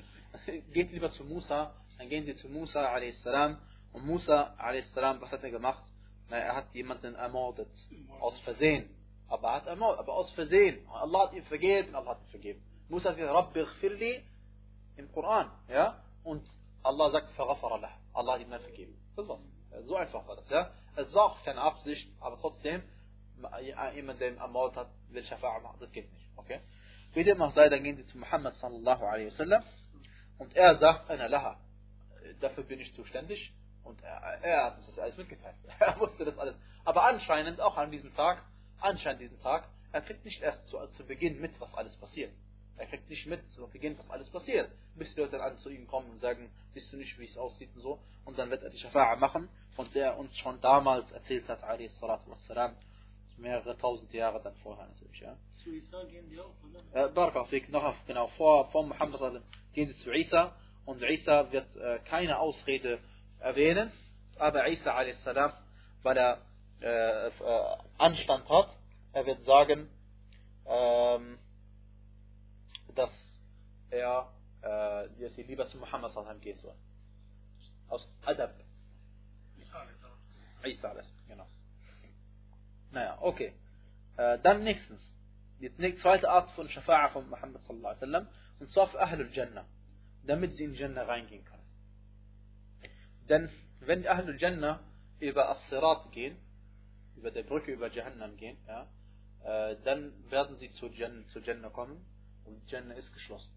(laughs) Geht lieber zu Musa, dann gehen sie zu Musa a.s. und Musa a.s. was hat er gemacht? Na, er hat jemanden ermordet, aus Versehen. Aber er hat ermordet, aber aus Versehen. Allah hat ihm vergeben, Allah hat ihm vergeben. Musa gesagt, Rabbi gfirli im Koran, ja? Und Allah sagt, verghafara lah. Allah hat ihm vergeben. Das war's. So einfach war das, ja? Es war auch keine Absicht, aber trotzdem, jemand, der ermordet hat, will Shafa'a machen, das geht nicht, okay? Wie dem auch sei, dann gehen sie zu Muhammad sallallahu alaihi wasallam und er sagt, einer laha, dafür bin ich zuständig und er, er hat uns das alles mitgeteilt. (laughs) Er wusste das alles. Aber anscheinend, auch an diesem Tag, anscheinend diesen Tag, er kriegt nicht erst zu, zu Beginn mit, was alles passiert. Er kriegt nicht mit zu Beginn, was alles passiert. Bis die Leute dann zu ihm kommen und sagen, siehst du nicht, wie es aussieht und so. Und dann wird er die Shafa'a machen, von der er uns schon damals erzählt hat, alayhi salatu wassalam. Mehrere tausend Jahre dann vorher natürlich, ja. Zu Isa gehen die auch, oder? Äh, Barakafik, noch auf, genau, vor, vor Muhammad gehen sie zu Isa und Isa wird äh, keine Ausrede erwähnen, aber Isa a.s., weil er äh, äh, Anstand hat, er wird sagen, ähm, dass er äh, dass sie lieber zu Muhammad sallam gehen soll. Aus Adab. Isa a.s. Genau. Naja, okay. Äh, dann nächstens. Die zweite Art von Shafa'a von Muhammad sallallahu alaihi wasallam. Und zwar für Ahlul Jannah. Damit sie in Jannah reingehen können. Denn wenn die Ahlul Jannah über As-Sirat gehen, über der Brücke über Jahannam gehen, ja, äh, dann werden sie zu Jannah, zu Jannah kommen und Jannah ist geschlossen.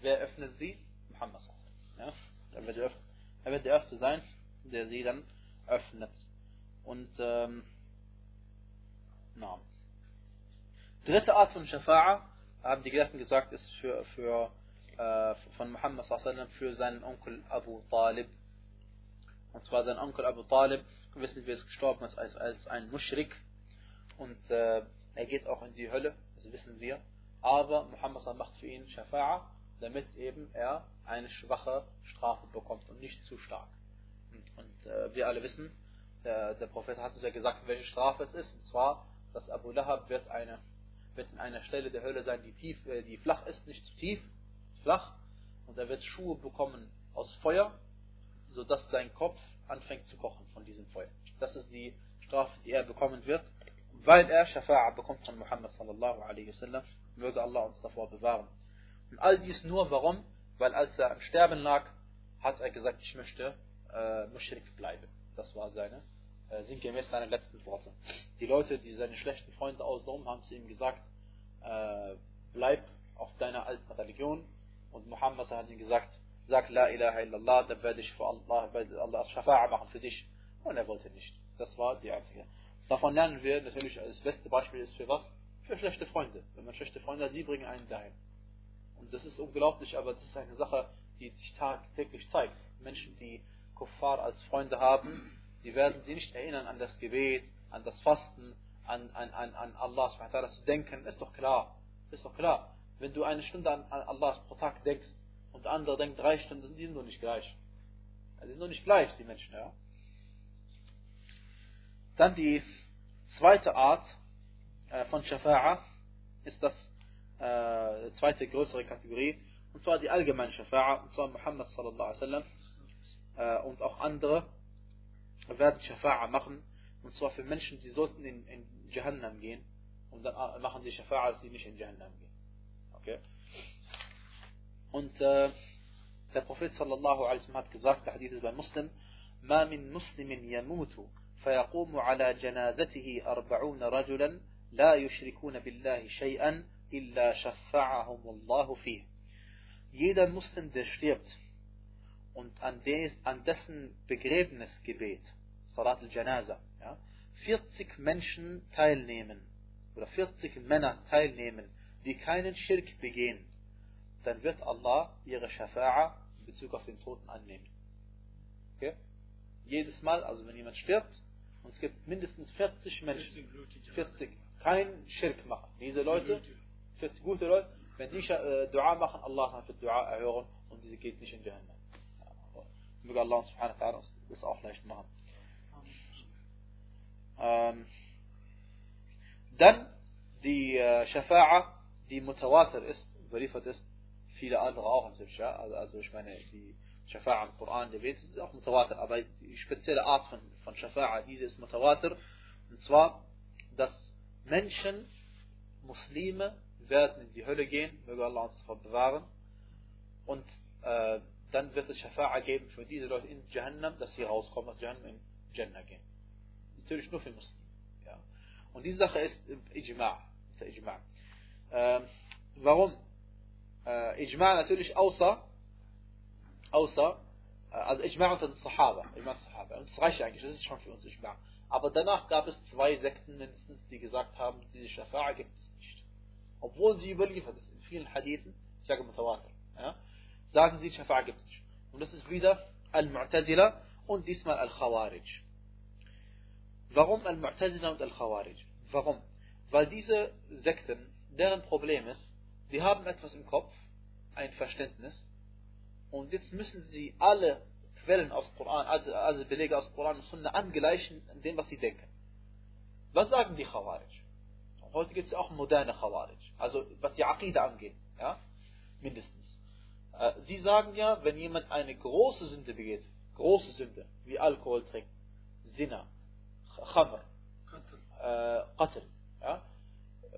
Wer öffnet sie? Muhammad. Ja, er wird der er wird der Erste sein, der sie dann öffnet. Und ähm, na. Dritte Art von Shafa'a, haben die Gelehrten gesagt, ist für, für äh, von Muhammad wasallam für seinen Onkel Abu Talib. Und zwar sein Onkel Abu Talib, wissen wir, ist gestorben als, als ein Mushrik. Und äh, er geht auch in die Hölle, das wissen wir. Aber Muhammad wasallam macht für ihn Shafa'a, damit eben er eine schwache Strafe bekommt und nicht zu stark. Und, und äh, wir alle wissen, der, der Prophet hat uns ja gesagt, welche Strafe es ist. Und zwar, dass Abu Lahab wird, eine, wird in einer Stelle der Hölle sein, die, tief, äh, die flach ist, nicht zu tief, flach. Und er wird Schuhe bekommen aus Feuer, sodass sein Kopf anfängt zu kochen von diesem Feuer. Das ist die Strafe, die er bekommen wird, weil er Shafa'a bekommt von Muhammad sallallahu alaihi wasallam. Möge Allah uns davor bewahren. Und all dies nur warum? Weil als er am Sterben lag, hat er gesagt, ich möchte äh, Mushrik bleiben. Das war seine, äh, sinngemäß seine letzten Worte. Die Leute, die seine schlechten Freunde außenrum, haben zu ihm gesagt, äh, bleib auf deiner alten Religion. Und Muhammad hat ihm gesagt, sag La ilaha illallah, dann werde ich für Allah, werde Allah Shafa'a machen für dich. Und er wollte nicht. Das war die einzige. Davon lernen wir natürlich, das beste Beispiel ist für was? Für schlechte Freunde. Wenn man schlechte Freunde hat, die bringen einen dahin. Und das ist unglaublich, aber das ist eine Sache, die sich tagtäglich zeigt. Menschen, die Kuffar als Freunde haben, die werden sie nicht erinnern an das Gebet, an das Fasten, an, an, an, an Allah zu denken, ist doch klar. Ist doch klar. Wenn du eine Stunde an, Allah pro Tag denkst und der andere denkt drei Stunden, die sind doch nicht gleich. Die sind doch nicht gleich, die Menschen, ja. Dann die zweite Art äh, von Shafa'a ist das äh, zweite größere Kategorie, und zwar die allgemeine Shafa'a, und zwar Muhammad sallallahu alaihi wasallam äh, und auch andere werden Shafa'a machen, und zwar für Menschen, die sollten in, in Jahannam gehen, und dann äh, machen sie Shafa'a, dass sie nicht in Jahannam gehen. Okay? Und äh, der Prophet sallallahu alaihi wasallam hat gesagt, der Hadith ist bei Muslim, ما من مسلم يموت فيقوم على جنازته أربعون رجلا لا يشركون بالله شيئا إلا شفعهم الله فيه. Jeder Muslim, der stirbt und an, des, an dessen Begräbnisgebet, Salat al-Janaza, ja, 40 Menschen teilnehmen oder 40 Männer teilnehmen, die keinen Schirk begehen, dann wird Allah ihre Shafa'a in Bezug auf den Toten annehmen. Okay? Jedes Mal, also wenn jemand stirbt, und es gibt mindestens 40 Menschen, 40, kein Schirk machen. Diese Leute, 40 gute Leute, wenn die äh, Dua machen, Allah wird Dua erhören und diese geht nicht in Jahannam. Möge Allah subhanahu wa ta'ala das auch leicht machen. Ähm, dann die äh, Shafa'a, die Mutawatir ist, überliefert ist, viele andere auch natürlich, ja. Also, also ich meine, die Shafa'a im Koran, der Welt ist auch Mutawatir, aber die spezielle Art von, von Shafa'a, diese ist Mutawatir, und zwar, dass Menschen, Muslime, werden in die Hölle gehen, möge Allah uns davon bewahren, und äh, dann wird es Shafa'a geben für diese Leute in Jahannam, dass sie rauskommen aus Jahannam in Jannah gehen. Natürlich nur für Muslimen. Ja. Und diese Sache ist Ijma'. Ijma'. Ähm, warum? Äh, Ijma' natürlich außer, außer, äh, also Ijma' unter den Sahaba. Ijma' Sahaba. Und das reicht eigentlich, das ist schon für uns Ijma'. Aber danach gab es zwei Sekten mindestens, die gesagt haben, diese Shafa'a gibt es nicht. Obwohl sie überliefert ist in vielen Hadithen, ich sage Mutawatir, ja, sagen sie, Shafa'a gibt es nicht. Und das ist wieder Al-Mu'tazila und diesmal Al-Khawarij. Warum Al-Mu'tazila und Al-Khawarij? Warum? Weil diese Sekten, deren Problem ist, die haben etwas im Kopf, ein Verständnis, und jetzt müssen sie alle Quellen aus Koran, also, also Belege aus Koran und Sunna angleichen an dem, was sie denken. Was sagen die Khawarij? Heute gibt es auch moderne Khawarij, also was die Aqidah angeht, ja, mindestens. Äh, sie sagen ja, wenn jemand eine große Sünde begeht, große Sünde, wie Alkohol trinken, Sinna, Khamr, äh, Qatl, ja,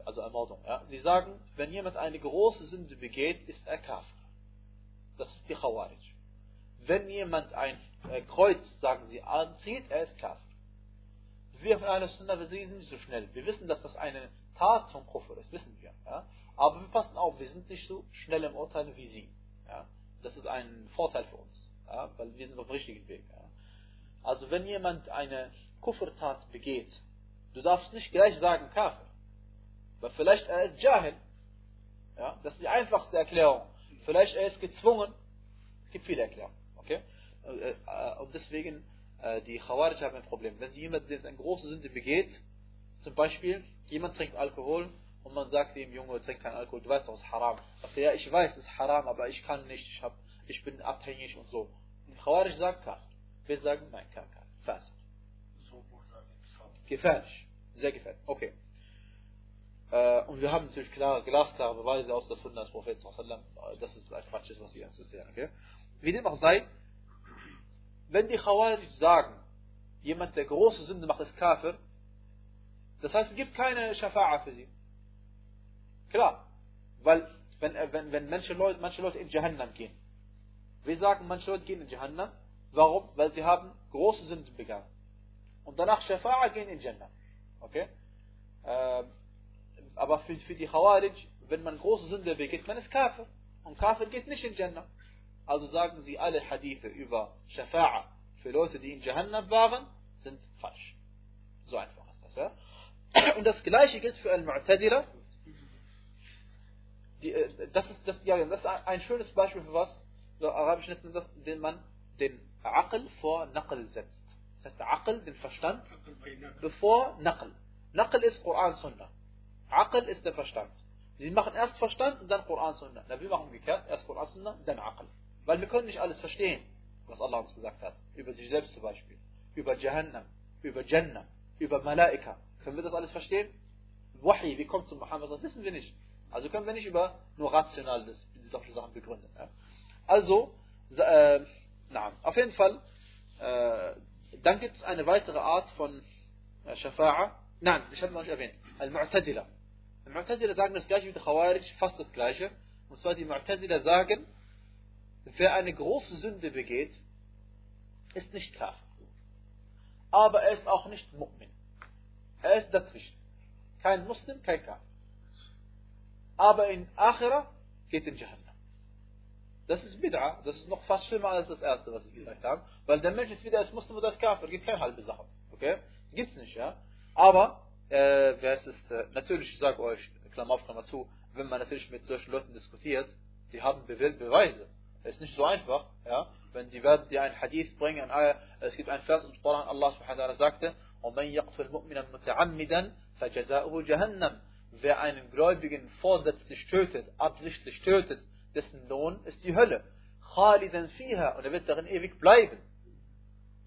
also Ermordung. Ja. Sie sagen, wenn jemand eine große Sünde begeht, ist er Kafir. Das ist die Khawarij. Wenn jemand ein äh, Kreuz, sagen sie, anzieht, er ist Kafir. Wir von einer Sunna, wir sind nicht so schnell. Wir wissen, dass das eine Tat von Kufr ist, wissen wir. Ja. Aber wir passen auf, wir sind nicht so schnell im Urteil wie sie. Ja. Das ist ein Vorteil für uns, ja, weil wir sind auf dem richtigen Weg. Also wenn jemand eine Kufrtat begeht, du darfst nicht gleich sagen Kafir. Weil vielleicht er ist Jahil. Ja, das ist die einfachste Erklärung. Vielleicht er ist gezwungen. Es gibt viele Erklärungen. Okay? Äh, und deswegen, äh, die Khawarij haben ein Problem. Wenn jemand eine große Sünde begeht, zum Beispiel, jemand trinkt Alkohol und man sagt dem Junge, trink kein Alkohol, du weißt doch, es ist haram. Sagt er, ja, ich weiß, es ist haram, aber ich kann nicht, ich, hab, ich bin abhängig und so. Und Khawarij sagt kafir. Wir sagen, nein, kein kafir. Fast. Gefährlich. Sehr gefährlich. Okay. Äh, und wir haben natürlich klare, glasklare Beweise aus der Sunna des Propheten, dass es ein Quatsch ist, was wir uns erzählen. Okay? Wie dem auch sei, wenn die Khawarij sagen, jemand, der große Sünde macht, ist Kafir, das heißt, es gibt keine Schafa'a für sie. Klar. Weil, wenn, wenn, wenn manche, Leute, manche Leute in Jahannam gehen, wir sagen, manche Leute gehen in Jahannam, warum? Weil sie haben große Sünden begangen. Und danach Schafa'a gehen in Jannah. Okay? Ähm, aber für, für die Khawarij, wenn man große Sünde begeht, man ist Kafir. Und Kafir geht nicht in Jannah. Also sagen sie, alle Hadithe über Shafa'a für Leute, die in Jahannam waren, sind falsch. So einfach ist das. Ja? (clears throat) Und das gleiche gilt für Al-Mu'tazila. Äh, das ist, das, ja, das ist ein schönes Beispiel für was, so arabisch nennt man das, den man den Aql vor Naql setzt. Das heißt, der Aql, den Verstand, bevor Naql. Naql ist Quran Sunnah. Aql ist der Verstand. Sie machen erst Verstand und dann Quran Sunnah. Na, wir machen umgekehrt, erst Quran Sunnah, dann Aql. Weil wir können nicht alles verstehen, was Allah uns gesagt hat. Über sich selbst zum Beispiel. Über Jahannam, über Jannah, über Malaika. Können wir das alles verstehen? Wahi, wie kommt zu Muhammad? Das wissen wir nicht. Also können wir nicht über nur rational das, solche Sachen begründen. Ja? Also, äh, na, auf jeden Fall, äh, dann gibt es eine weitere Art von äh, Shafa'a. Nein, ich habe noch nicht erwähnt. Al-Mu'tazila. Die Mu'tazila sagen das gleiche wie die Khawarij, fast das gleiche. Und zwar die Mu'tazila sagen, wer eine große Sünde begeht, ist nicht Kafir. Aber er ist auch nicht Mu'min. Er ist dazwischen. Kein Muslim, kein Kafir. Aber in Akhira geht in Jahannam. Das ist Bid'a, das ist noch fast schlimmer als das erste, was ich gesagt habe. Weil der Mensch ist wieder als Muslim oder als Kafir, gibt keine halbe Sache. Okay? Gibt's nicht, ja? Aber äh, wer ist es, äh, natürlich, ich sage euch, Klammer auf, Klammer zu, wenn man natürlich mit solchen Leuten diskutiert, die haben Be Beweise. Es ist nicht so einfach, ja, wenn die werden dir ein Hadith bringen, ein, es gibt einen Vers im Koran, Allah subhanahu wa ta'ala sagte, وَمَنْ يَقْتُلْ مُؤْمِنًا مُتَعَمِّدًا فَجَزَاؤُهُ جَهَنَّمْ Wer einen Gläubigen vorsätzlich tötet, absichtlich tötet, dessen Lohn ist die Hölle. خَالِدًا فِيهَا Und er wird darin ewig bleiben.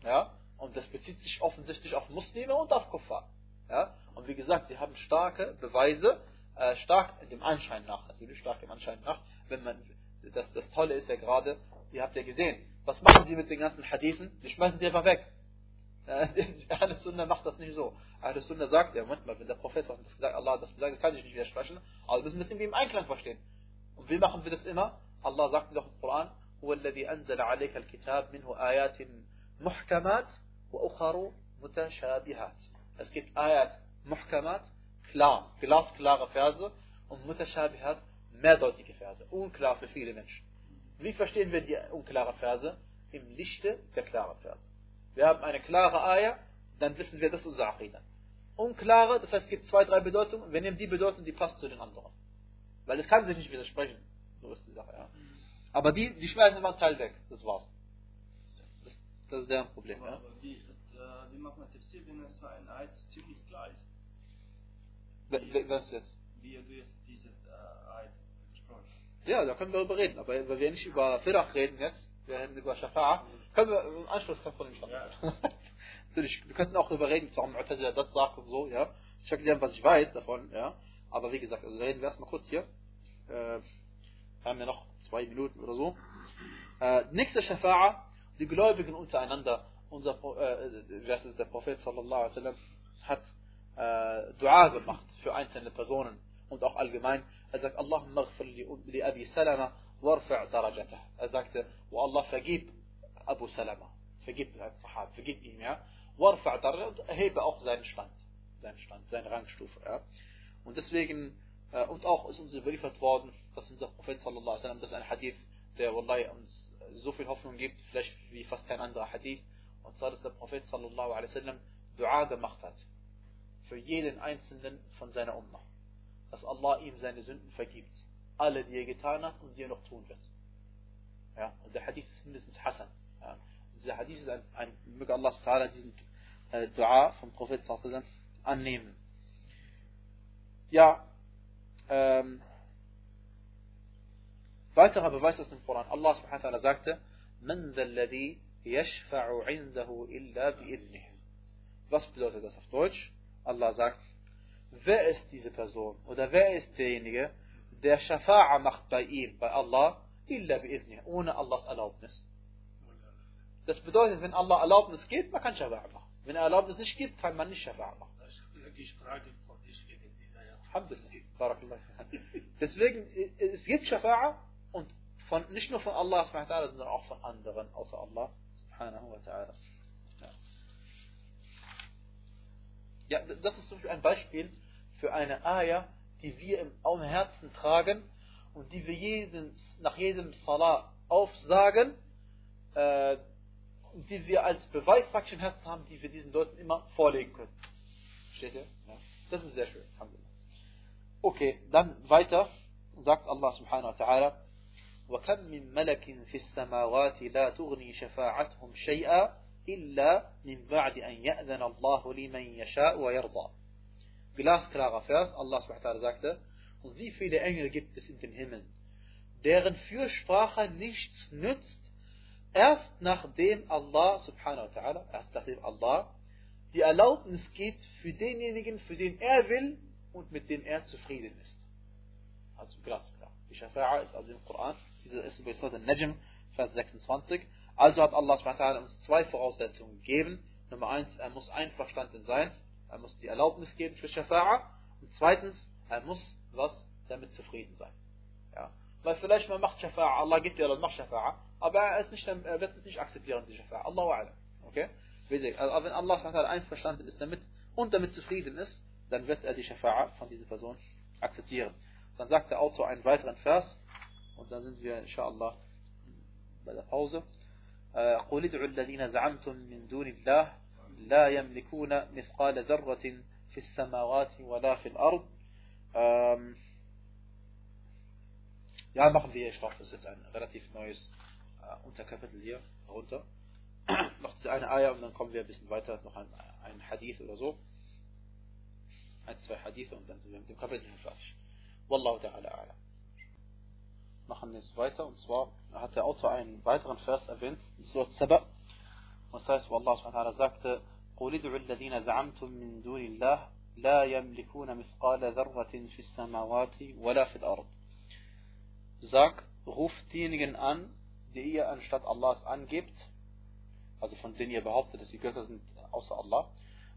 Ja, und das bezieht sich offensichtlich auf Muslime und auf Kuffar. Ja? Und wie gesagt, sie haben starke Beweise, äh, stark dem Anschein nach, natürlich stark dem Anschein nach, wenn man, das, das Tolle ist ja gerade, ihr habt ja gesehen, was machen sie mit den ganzen Hadithen? Die schmeißen sie einfach weg. (laughs) Ahlus Sunnah macht das nicht so. Ahlus Sunnah sagt, ja, Moment mal, wenn der Prophet das gesagt, Allah das gesagt, das kann ich nicht widersprechen, aber wir müssen das irgendwie im Einklang verstehen. Und wie machen wir das immer? Allah sagt doch im Koran, هو الذي أنزل عليك الكتاب منه آيات محكمات وأخر متشابهات. es gibt Ayat Muhkamat, klar, glasklare Verse und Mutashabihat, mehrdeutige Verse, unklar für viele Menschen. Wie verstehen wir die unklaren Verse? Im Lichte der klaren Verse. Wir haben eine klare Ayah, dann wissen wir, das ist unser Aqidah. Unklare, das heißt, es gibt zwei, drei Bedeutungen, wir nehmen die Bedeutung, die passt zu den anderen. Weil es kann sich nicht widersprechen. So ist die Sache, ja. Aber die, die schmeißen immer einen Teil weg. Das war's. Das, das ist deren Problem, ja. Wie, äh, wie macht man Tafsir, wenn es für ein Eid ziemlich klar ist? Was jetzt? Wie du jetzt dieses äh, Eid gesprochen. Ja, da können wir darüber reden. Aber weil wir nicht über Firach reden jetzt, wir reden über Shafa'a, können wir im Anschluss von dem Ja. (laughs) Natürlich, wir könnten auch darüber reden, warum Mu'tazila das sagt und so, ja. Ich erkläre, was ich weiß davon, ja. Aber wie gesagt, also reden wir erstmal kurz hier. Äh, wir haben ja noch zwei Minuten oder so. Äh, nächste Shafa'a, die Gläubigen untereinander. Unser, äh, ist der Prophet sallallahu alaihi wasallam hat äh, Dua gemacht für einzelne Personen und auch allgemein. Er sagt, Allahumma ghfir li, Abi Salama warfa' darajatah. Er sagte, wo Allah vergib Abu Salama, vergib als Sahab, vergib ihm, ja. Warfa' darajatah und erhebe auch seinen Stand, seinen Stand, seine Rangstufe, ja. Und deswegen, äh, und auch ist uns überliefert worden, dass unser Prophet sallallahu alaihi wasallam, das ist ein Hadith, der wallahi uns so viel Hoffnung gibt, vielleicht wie fast kein anderer Hadith, und zwar, dass der Prophet sallallahu alaihi wasallam Dua gemacht hat für jeden einzelnen von seiner Ummah. Dass Allah ihm seine Sünden vergibt. Alle, die er getan hat und die er noch tun wird. Ja, und der Hadith ist mindestens Hassan. Ja, dieser Hadith ist ein, ein möge Allah ta'ala diesen äh, Dua vom Prophet sallallahu alaihi wasallam annehmen. Ja, ähm, weiterer Beweis aus dem Koran. Allah subhanahu wa ta'ala sagte, من ذا الذي يشفع عنده إلا بإذنه. Was bedeutet das auf Deutsch? Allah sagt, wer ist diese Person oder wer ist derjenige, der Shafa'a macht bei ihm, bei Allah, illa bi'idnih, ohne Allahs Erlaubnis. Das bedeutet, wenn Allah Erlaubnis gibt, man kann Shafa'a machen. Wenn er Erlaubnis nicht gibt, kann man nicht Shafa'a machen. Das ist die Frage von deswegen dieser ja. Alhamdulillah. Barakallah. Deswegen, es gibt Shafa'a und von, nicht nur von Allah subhanahu wa ta'ala, sondern auch von anderen außer Allah subhanahu wa ta'ala. Ja. Das ist zum Beispiel ein Beispiel für eine Ayah, die wir im, Herzen tragen und die wir jeden, nach jedem Salah aufsagen, äh, und die wir als Beweis im Herzen haben, die wir diesen Leuten immer vorlegen können. Versteht ihr? Ja. Das ist sehr schön. Okay, dann weiter sagt Allah subhanahu wa ta'ala, وكم من ملك في السماوات لا تغني شفاعتهم شيئا إلا من بعد أن يأذن الله لمن يشاء ويرضى. Glasklarer Vers, Allah subhanahu sagte, und wie viele Engel gibt es in den Himmeln, deren Fürsprache nichts nützt, erst nachdem Allah subhanahu wa ta'ala, erst nachdem Allah die Erlaubnis gibt für denjenigen, für den er will und mit dem er zufrieden ist. Also glasklar. Die Shafa'a ist also im Koran, diese ist bei Surah Al-Najm, Vers 26. Also hat Allah uns zwei Voraussetzungen gegeben. Nummer eins, er muss einverstanden sein, er muss die Erlaubnis geben für Shafa'a. Und zweitens, er muss was damit zufrieden sein. Ja. Weil vielleicht man macht Shafa'a, Allah gibt dir das, macht Shafa'a, aber er, ist nicht, er wird es nicht akzeptieren, die Shafa'a. Allahu a'lam. Okay? Aber wenn Allah einverstanden ist damit und damit zufrieden ist, dann wird er die Shafa'a von dieser Person akzeptieren. Dann sagt der Autor einen weiteren Vers und dann sind wir inshallah bei der Pause. قل ادعوا الذين زعمتم من دون الله لا يملكون مثقال ذرة في السماوات ولا في الأرض Ja, machen wir, ich glaube, das ist jetzt ein relativ neues äh, Unterkapitel hier runter. noch diese eine Eier und dann kommen wir ein bisschen weiter, noch ein, ein Hadith oder so. Ein, zwei Hadithe und dann sind wir mit dem Kapitel fertig. Wallahu ta'ala a'lam. Machen wir jetzt weiter und zwar hat der Autor einen weiteren Vers erwähnt, in Surat Saba. Und das heißt, wo Allah subhanahu wa ta'ala sagte, قُلِ ادْعُوا الَّذِينَ زَعَمْتُم مِّن دُونِ اللَّهِ لا يملكون مثقال ذرة في السماوات ولا في الأرض Sag, ruft diejenigen an, die ihr anstatt Allahs angebt, also von denen ihr behauptet, dass sie Götter sind außer Allah,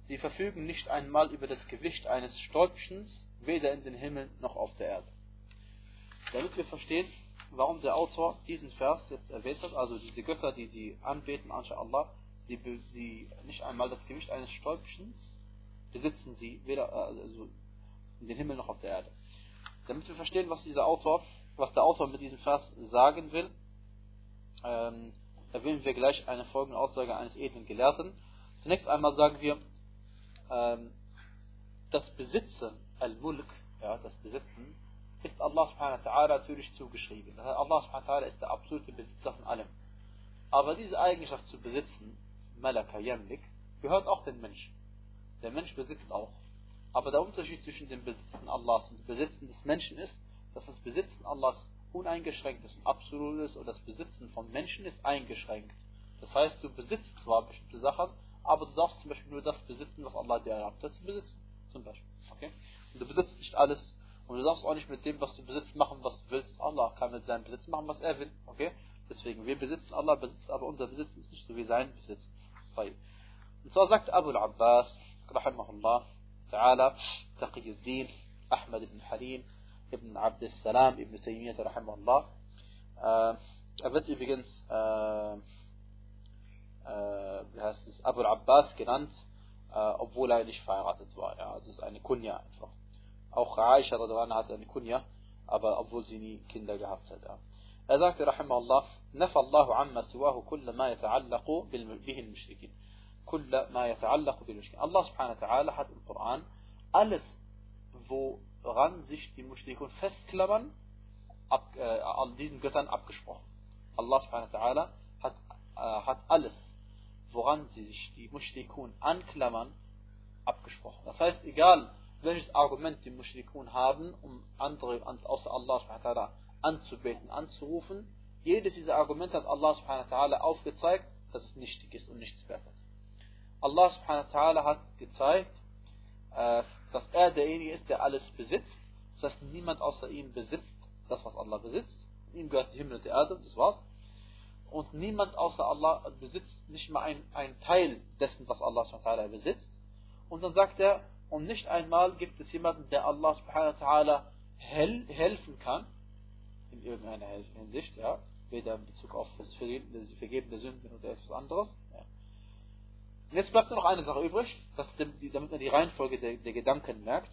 sie verfügen nicht einmal über das Gewicht eines Stäubchens, weder in den Himmel noch auf der Erde. Damit wir verstehen, warum der Autor diesen Vers jetzt erwähnt hat, also diese Götter, die sie anbeten, Allah, sie, sie nicht einmal das Gewicht eines Stäubchens besitzen sie weder äh, also in den Himmel noch auf der Erde. Damit wir verstehen, was dieser Autor, was der Autor mit diesem Vers sagen will, ähm, erwähnen wir gleich eine folgende Aussage eines edlen Gelehrten. Zunächst einmal sagen wir, ähm, das Besitzen, Al-Mulk, ja, das Besitzen, ist Allah subhanahu wa ta'ala natürlich zugeschrieben. Allah subhanahu wa ta'ala ist der absolute Besitzer von allem. Aber diese Eigenschaft zu besitzen, Malaka Yamlik, gehört auch den Menschen. Der Mensch besitzt auch. Aber der Unterschied zwischen dem Besitzen Allahs und dem Besitzen des Menschen ist, dass das Besitzen Allahs uneingeschränkt ist und absolut ist und das Besitzen von Menschen ist eingeschränkt. Das heißt, du besitzt zwar bestimmte Sachen, aber du darfst zum Beispiel nur das besitzen, was Allah dir erlaubt hat zu besitzen. Zum Beispiel. Okay? Und du besitzt nicht alles und du darfst auch nicht mit dem, was du besitzt, machen, was du willst. Allah kann mit seinem Besitz machen, was er will. Okay? Deswegen, wir besitzen Allah besitzt, aber unser Besitz ist nicht so wie sein Besitz. Und zwar sagt Abu al-Abbas, رحمه الله تعالى تقي الدين أحمد بن حليم ابن عبد السلام ابن تيمية رحمه الله er wird übrigens äh, äh, wie heißt es, Abu al-Abbas genannt, äh, obwohl er nicht verheiratet war. Ja, also es ist eine Kunja einfach. Auch Aisha hat eine Kunja, aber obwohl sie nie Kinder gehabt hat. Er sagte, rahimahullah, نفى الله عما سواه كل ما يتعلق به المشركين. كل ما يتعلق بالمشركين. Allah subhanahu wa ta'ala hat im Koran alles, woran sich die Mushrikun festklammern, ab, äh, an diesen Göttern abgesprochen. Allah subhanahu wa ta'ala hat, äh, hat alles, woran sie sich die Mushrikun anklammern, abgesprochen. Das heißt, egal welches Argument die Mushrikun haben, um andere außer Allah anzubeten, anzurufen, jedes dieser Argumente hat Allah subhanahu aufgezeigt, dass es nichtig ist und nichts wert ist. Allah subhanahu hat gezeigt, äh, dass er derjenige ist, der alles besitzt. Das heißt, niemand außer ihm besitzt das, was Allah besitzt. Ihm gehört die Himmel und die Erde, das war's. Und niemand außer Allah besitzt nicht mal einen Teil dessen, was Allah subhanahu besitzt. Und dann sagt er, und nicht einmal gibt es jemanden, der Allah subhanahu wa ta'ala helfen kann, in irgendeiner Hinsicht, ja, weder in Bezug auf das Vergeben der Sünden oder etwas anderes. Ja. Und jetzt bleibt nur noch eine Sache übrig, dass, damit man die Reihenfolge der, der Gedanken merkt.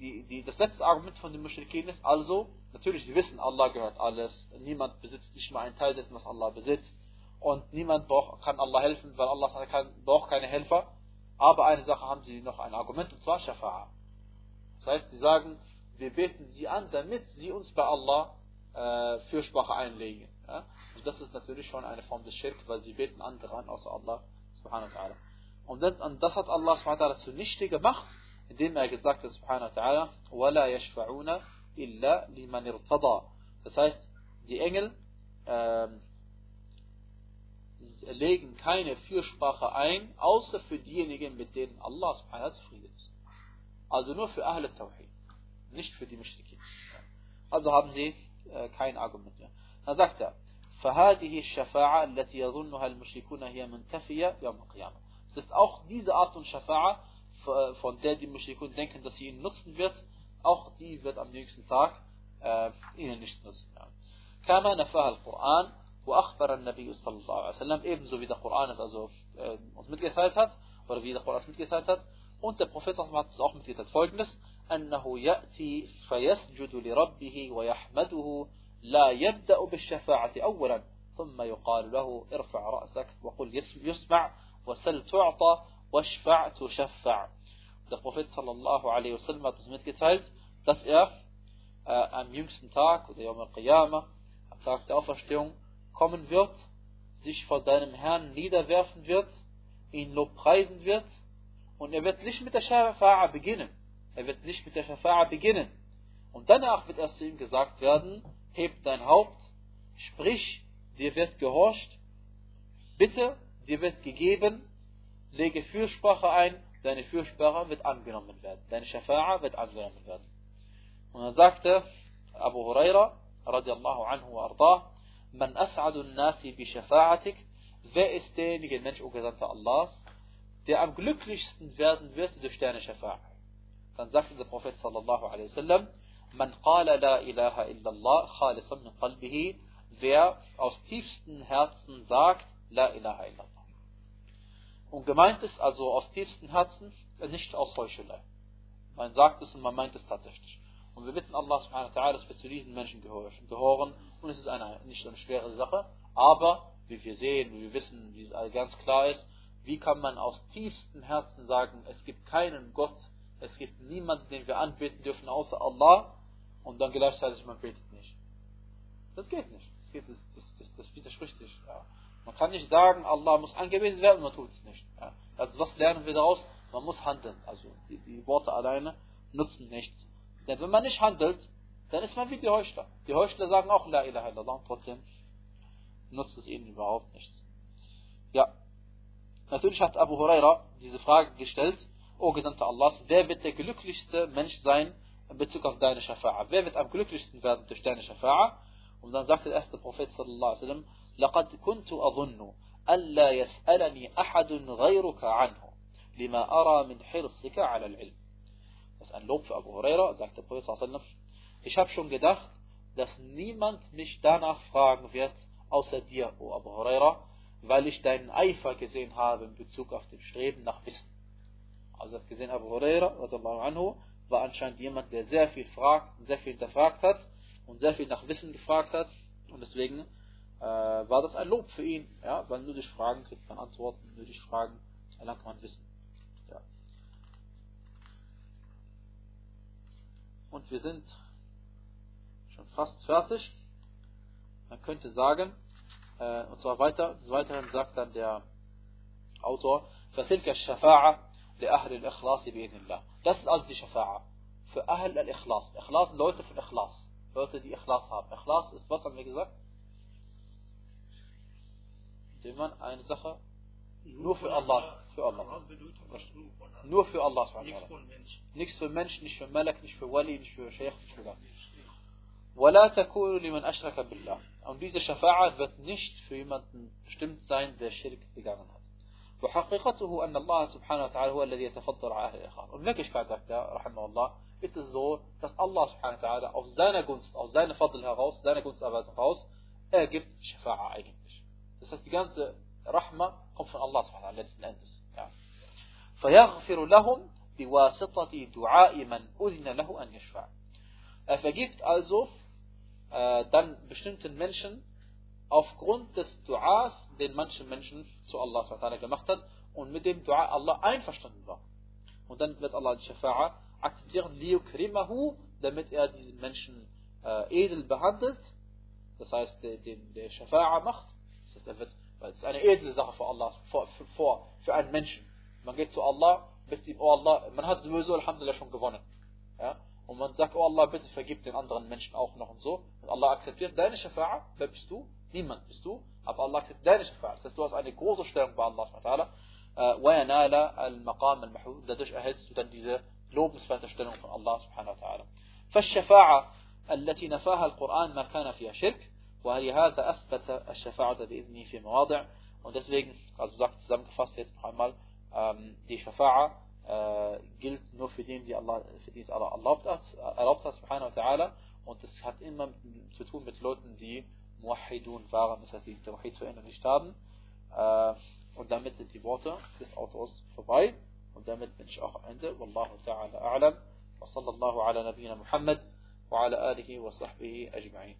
Die, die, das letzte Argument von den Mushrikin ist also, natürlich, sie wissen, Allah gehört alles, niemand besitzt nicht mal einen Teil dessen, was Allah besitzt, und niemand braucht, kann Allah helfen, weil Allah kann, braucht keine Helfer. Aber eine Sache haben sie noch ein Argument, und zwar Shafa'a. Das heißt, sie sagen, wir beten sie an, damit sie uns bei Allah äh, Fürsprache einlegen. Ja? Und das ist natürlich schon eine Form des Schirk, weil sie beten andere an, außer Allah subhanahu wa ta'ala. Und, das, und das hat Allah subhanahu wa ta'ala zunichte gemacht, indem er gesagt hat, subhanahu wa ta'ala, وَلَا يَشْفَعُونَ إِلَّا لِمَنِ ارْتَضَى Das heißt, die Engel ähm, legen keine Fürsprache ein, außer für diejenigen, mit denen Allah subhanahu wa ta'ala zufrieden ist. Also nur für Ahl Tawhid, nicht für die Mushrikin. Also haben sie äh, kein Argument mehr. Dann sagt er, فهذه الشفاعة التي يظنها المشركون هي منتفية يوم القيامة. Das ist auch diese Art von Shafa'a, von der die Mushrikun denken, dass sie ihnen nutzen wird, auch die wird am nächsten Tag äh, ihnen nicht nutzen. كما نفاها القرآن وأخبر النبي صلى الله عليه وسلم ابن زبيد القران ازوف مثل كثرت القران مثل كثرت وانت بروفيت صلى الله عليه وسلم مثل أنه يأتي فيسجد لربه ويحمده لا يبدأ بالشفاعة اولا ثم يقال له ارفع رأسك وقل يسمع وسل تعطى واشفع تشفع. Der Prophet sallallahu alaihi wasallam hat uns mitgeteilt, dass er äh, am jüngsten Tag oder Yom kommen wird, sich vor seinem Herrn niederwerfen wird, ihn lobpreisen wird und er wird nicht mit der Shafa'a beginnen. Er wird nicht mit der Shafa'a beginnen. Und danach wird erst zu ihm gesagt werden, heb dein Haupt, sprich, dir wird gehorcht, bitte, dir wird gegeben, lege Fürsprache ein deine Fürsprache wird angenommen werden. Deine Shafa'a wird angenommen werden. Und dann sagte Abu Huraira, radiallahu anhu wa ardah, man as'adu nasi bi shafa'atik, wer ist derjenige Mensch, o Gesandter Allahs, der am glücklichsten werden wird durch deine Shafa'a. Dann sagte der Prophet sallallahu alaihi wasallam, man qala la ilaha illallah khalisan min qalbihi, wer aus tiefstem Herzen sagt, la ilaha illallah. Und gemeint ist also aus tiefstem Herzen, nicht aus Heuchelei. Man sagt es und man meint es tatsächlich. Und wir bitten Allah subhanahu wa ta'ala, dass wir zu diesen Menschen gehören. Und es ist eine, nicht eine schwere Sache. Aber, wie wir sehen, wie wir wissen, wie es ganz klar ist, wie kann man aus tiefstem Herzen sagen, es gibt keinen Gott, es gibt niemanden, den wir anbeten dürfen, außer Allah, und dann gleichzeitig man betet nicht. Das geht nicht. Das, geht, das, das, das, das widerspricht sich. Ja. Man kann nicht sagen, Allah muss angewiesen werden man tut es nicht. Ja. Also was lernen wir daraus? Man muss handeln. Also die, die Worte alleine nutzen nichts. Denn wenn man nicht handelt, dann ist man wie die Heuchler. Die Heuchler sagen auch La ilaha illallah und trotzdem nutzt es ihnen überhaupt nichts. Ja. Natürlich hat Abu Huraira diese Frage gestellt, O Gesandter Allahs, wer wird der glücklichste Mensch sein in Bezug auf deine Shafa'a? Wer wird am glücklichsten werden durch deine Shafa'a? Und dann sagte der erste Prophet sallallahu alaihi wasallam, لقد كنت أظن ألا يسألني أحد غيرك عنه لما أرى من حرصك على العلم Das ist ein Lob für Abu Huraira, sagt der Prophet Ich habe schon gedacht, dass niemand mich danach fragen wird, außer dir, O Abu Huraira, weil ich deinen Eifer gesehen habe in Bezug auf den Streben nach Wissen. Also hat gesehen, Abu Huraira war anscheinend jemand, der sehr viel fragt, sehr viel hinterfragt hat und sehr viel nach Wissen gefragt hat und deswegen äh, war das ein Lob für ihn. Ja? Weil nur durch Fragen kriegt man Antworten, nur durch Fragen erlangt man Wissen. Ja Und wir sind schon fast fertig. Man könnte sagen, äh, und zwar weiter, des Weiteren sagt dann der Autor, فَتِلْكَ الشَّفَاعَةِ لأهل الإخلاص بإذن الله. Das ist also die Shafa'a. Für Ahl al-Ikhlas. Ikhlas sind Leute von Ikhlas. Leute, die Ikhlas haben. Ikhlas ist, was haben wir gesagt? indem man eine Sache nur für Allah, für Allah. Nur für Allah. Nichts für Menschen, nicht für Malak, nicht für Wali, nicht für Sheikh, nicht für ولا تكون لمن أشرك بالله. Und diese Shafa'a wird nicht für jemanden bestimmt sein, der Schirk begangen hat. وحقيقته أن الله سبحانه وتعالى هو الذي يتفضل على أهل الإخلاص. Und Wirklichkeit sagt er, رحمه الله, ist es so, dass Allah subhanahu wa ta'ala auf seiner Gunst, aus seiner Fadl heraus, seiner Gunsterweisung heraus, er gibt Shafa'a eigentlich. Das heißt, die ganze Rahma kommt von Allah subhanahu letzten Endes. Ja. فيغفر لهم بواسطة دعاء من أذن له أن يشفع. Er vergibt also äh, dann bestimmten Menschen aufgrund des Duas, den manche Menschen zu Allah subhanahu gemacht hat und mit dem Dua Allah einverstanden war. Und dann wird Allah die Shafa'a akzeptieren, liyukrimahu, damit er diesen Menschen äh, edel behandelt, das heißt, den, der Shafa'a macht er wird, weil es eine edle Sache für Allah, für, für, für einen Menschen. Man geht zu Allah, bittet ihm, oh Allah, man hat sowieso Alhamdulillah schon gewonnen. Ja? Und man sagt, oh Allah, bitte vergib den anderen Menschen auch noch und so. Und Allah akzeptiert deine Shafa'a, wer bist du? Niemand bist du, aber Allah akzeptiert deine Shafa'a. Das heißt, du hast eine große Stellung bei Allah. وينال المقام المحمود dadurch erhältst du dann diese lobenswerte Stellung von Allah subhanahu wa ta'ala فالشفاعة التي نفاها القرآن ما كان فيها شرك ولهذا أثبت الشفاعة بإذنه في مواضع und deswegen, also sagt zusammengefasst jetzt noch einmal, ähm, die Shafa'a äh, gilt nur für den, die Allah, für die es Allah erlaubt hat, erlaubt hat, subhanahu wa ta'ala, und es hat immer zu tun mit Leuten, die Muwahidun waren, das heißt, die Tawhid verinnerlicht haben, äh, und damit sind die Worte des Autors vorbei, und damit bin ich auch am Ende, Wallahu ta'ala a'lam, wa sallallahu ala nabina Muhammad, wa ala alihi wa sahbihi ajma'in.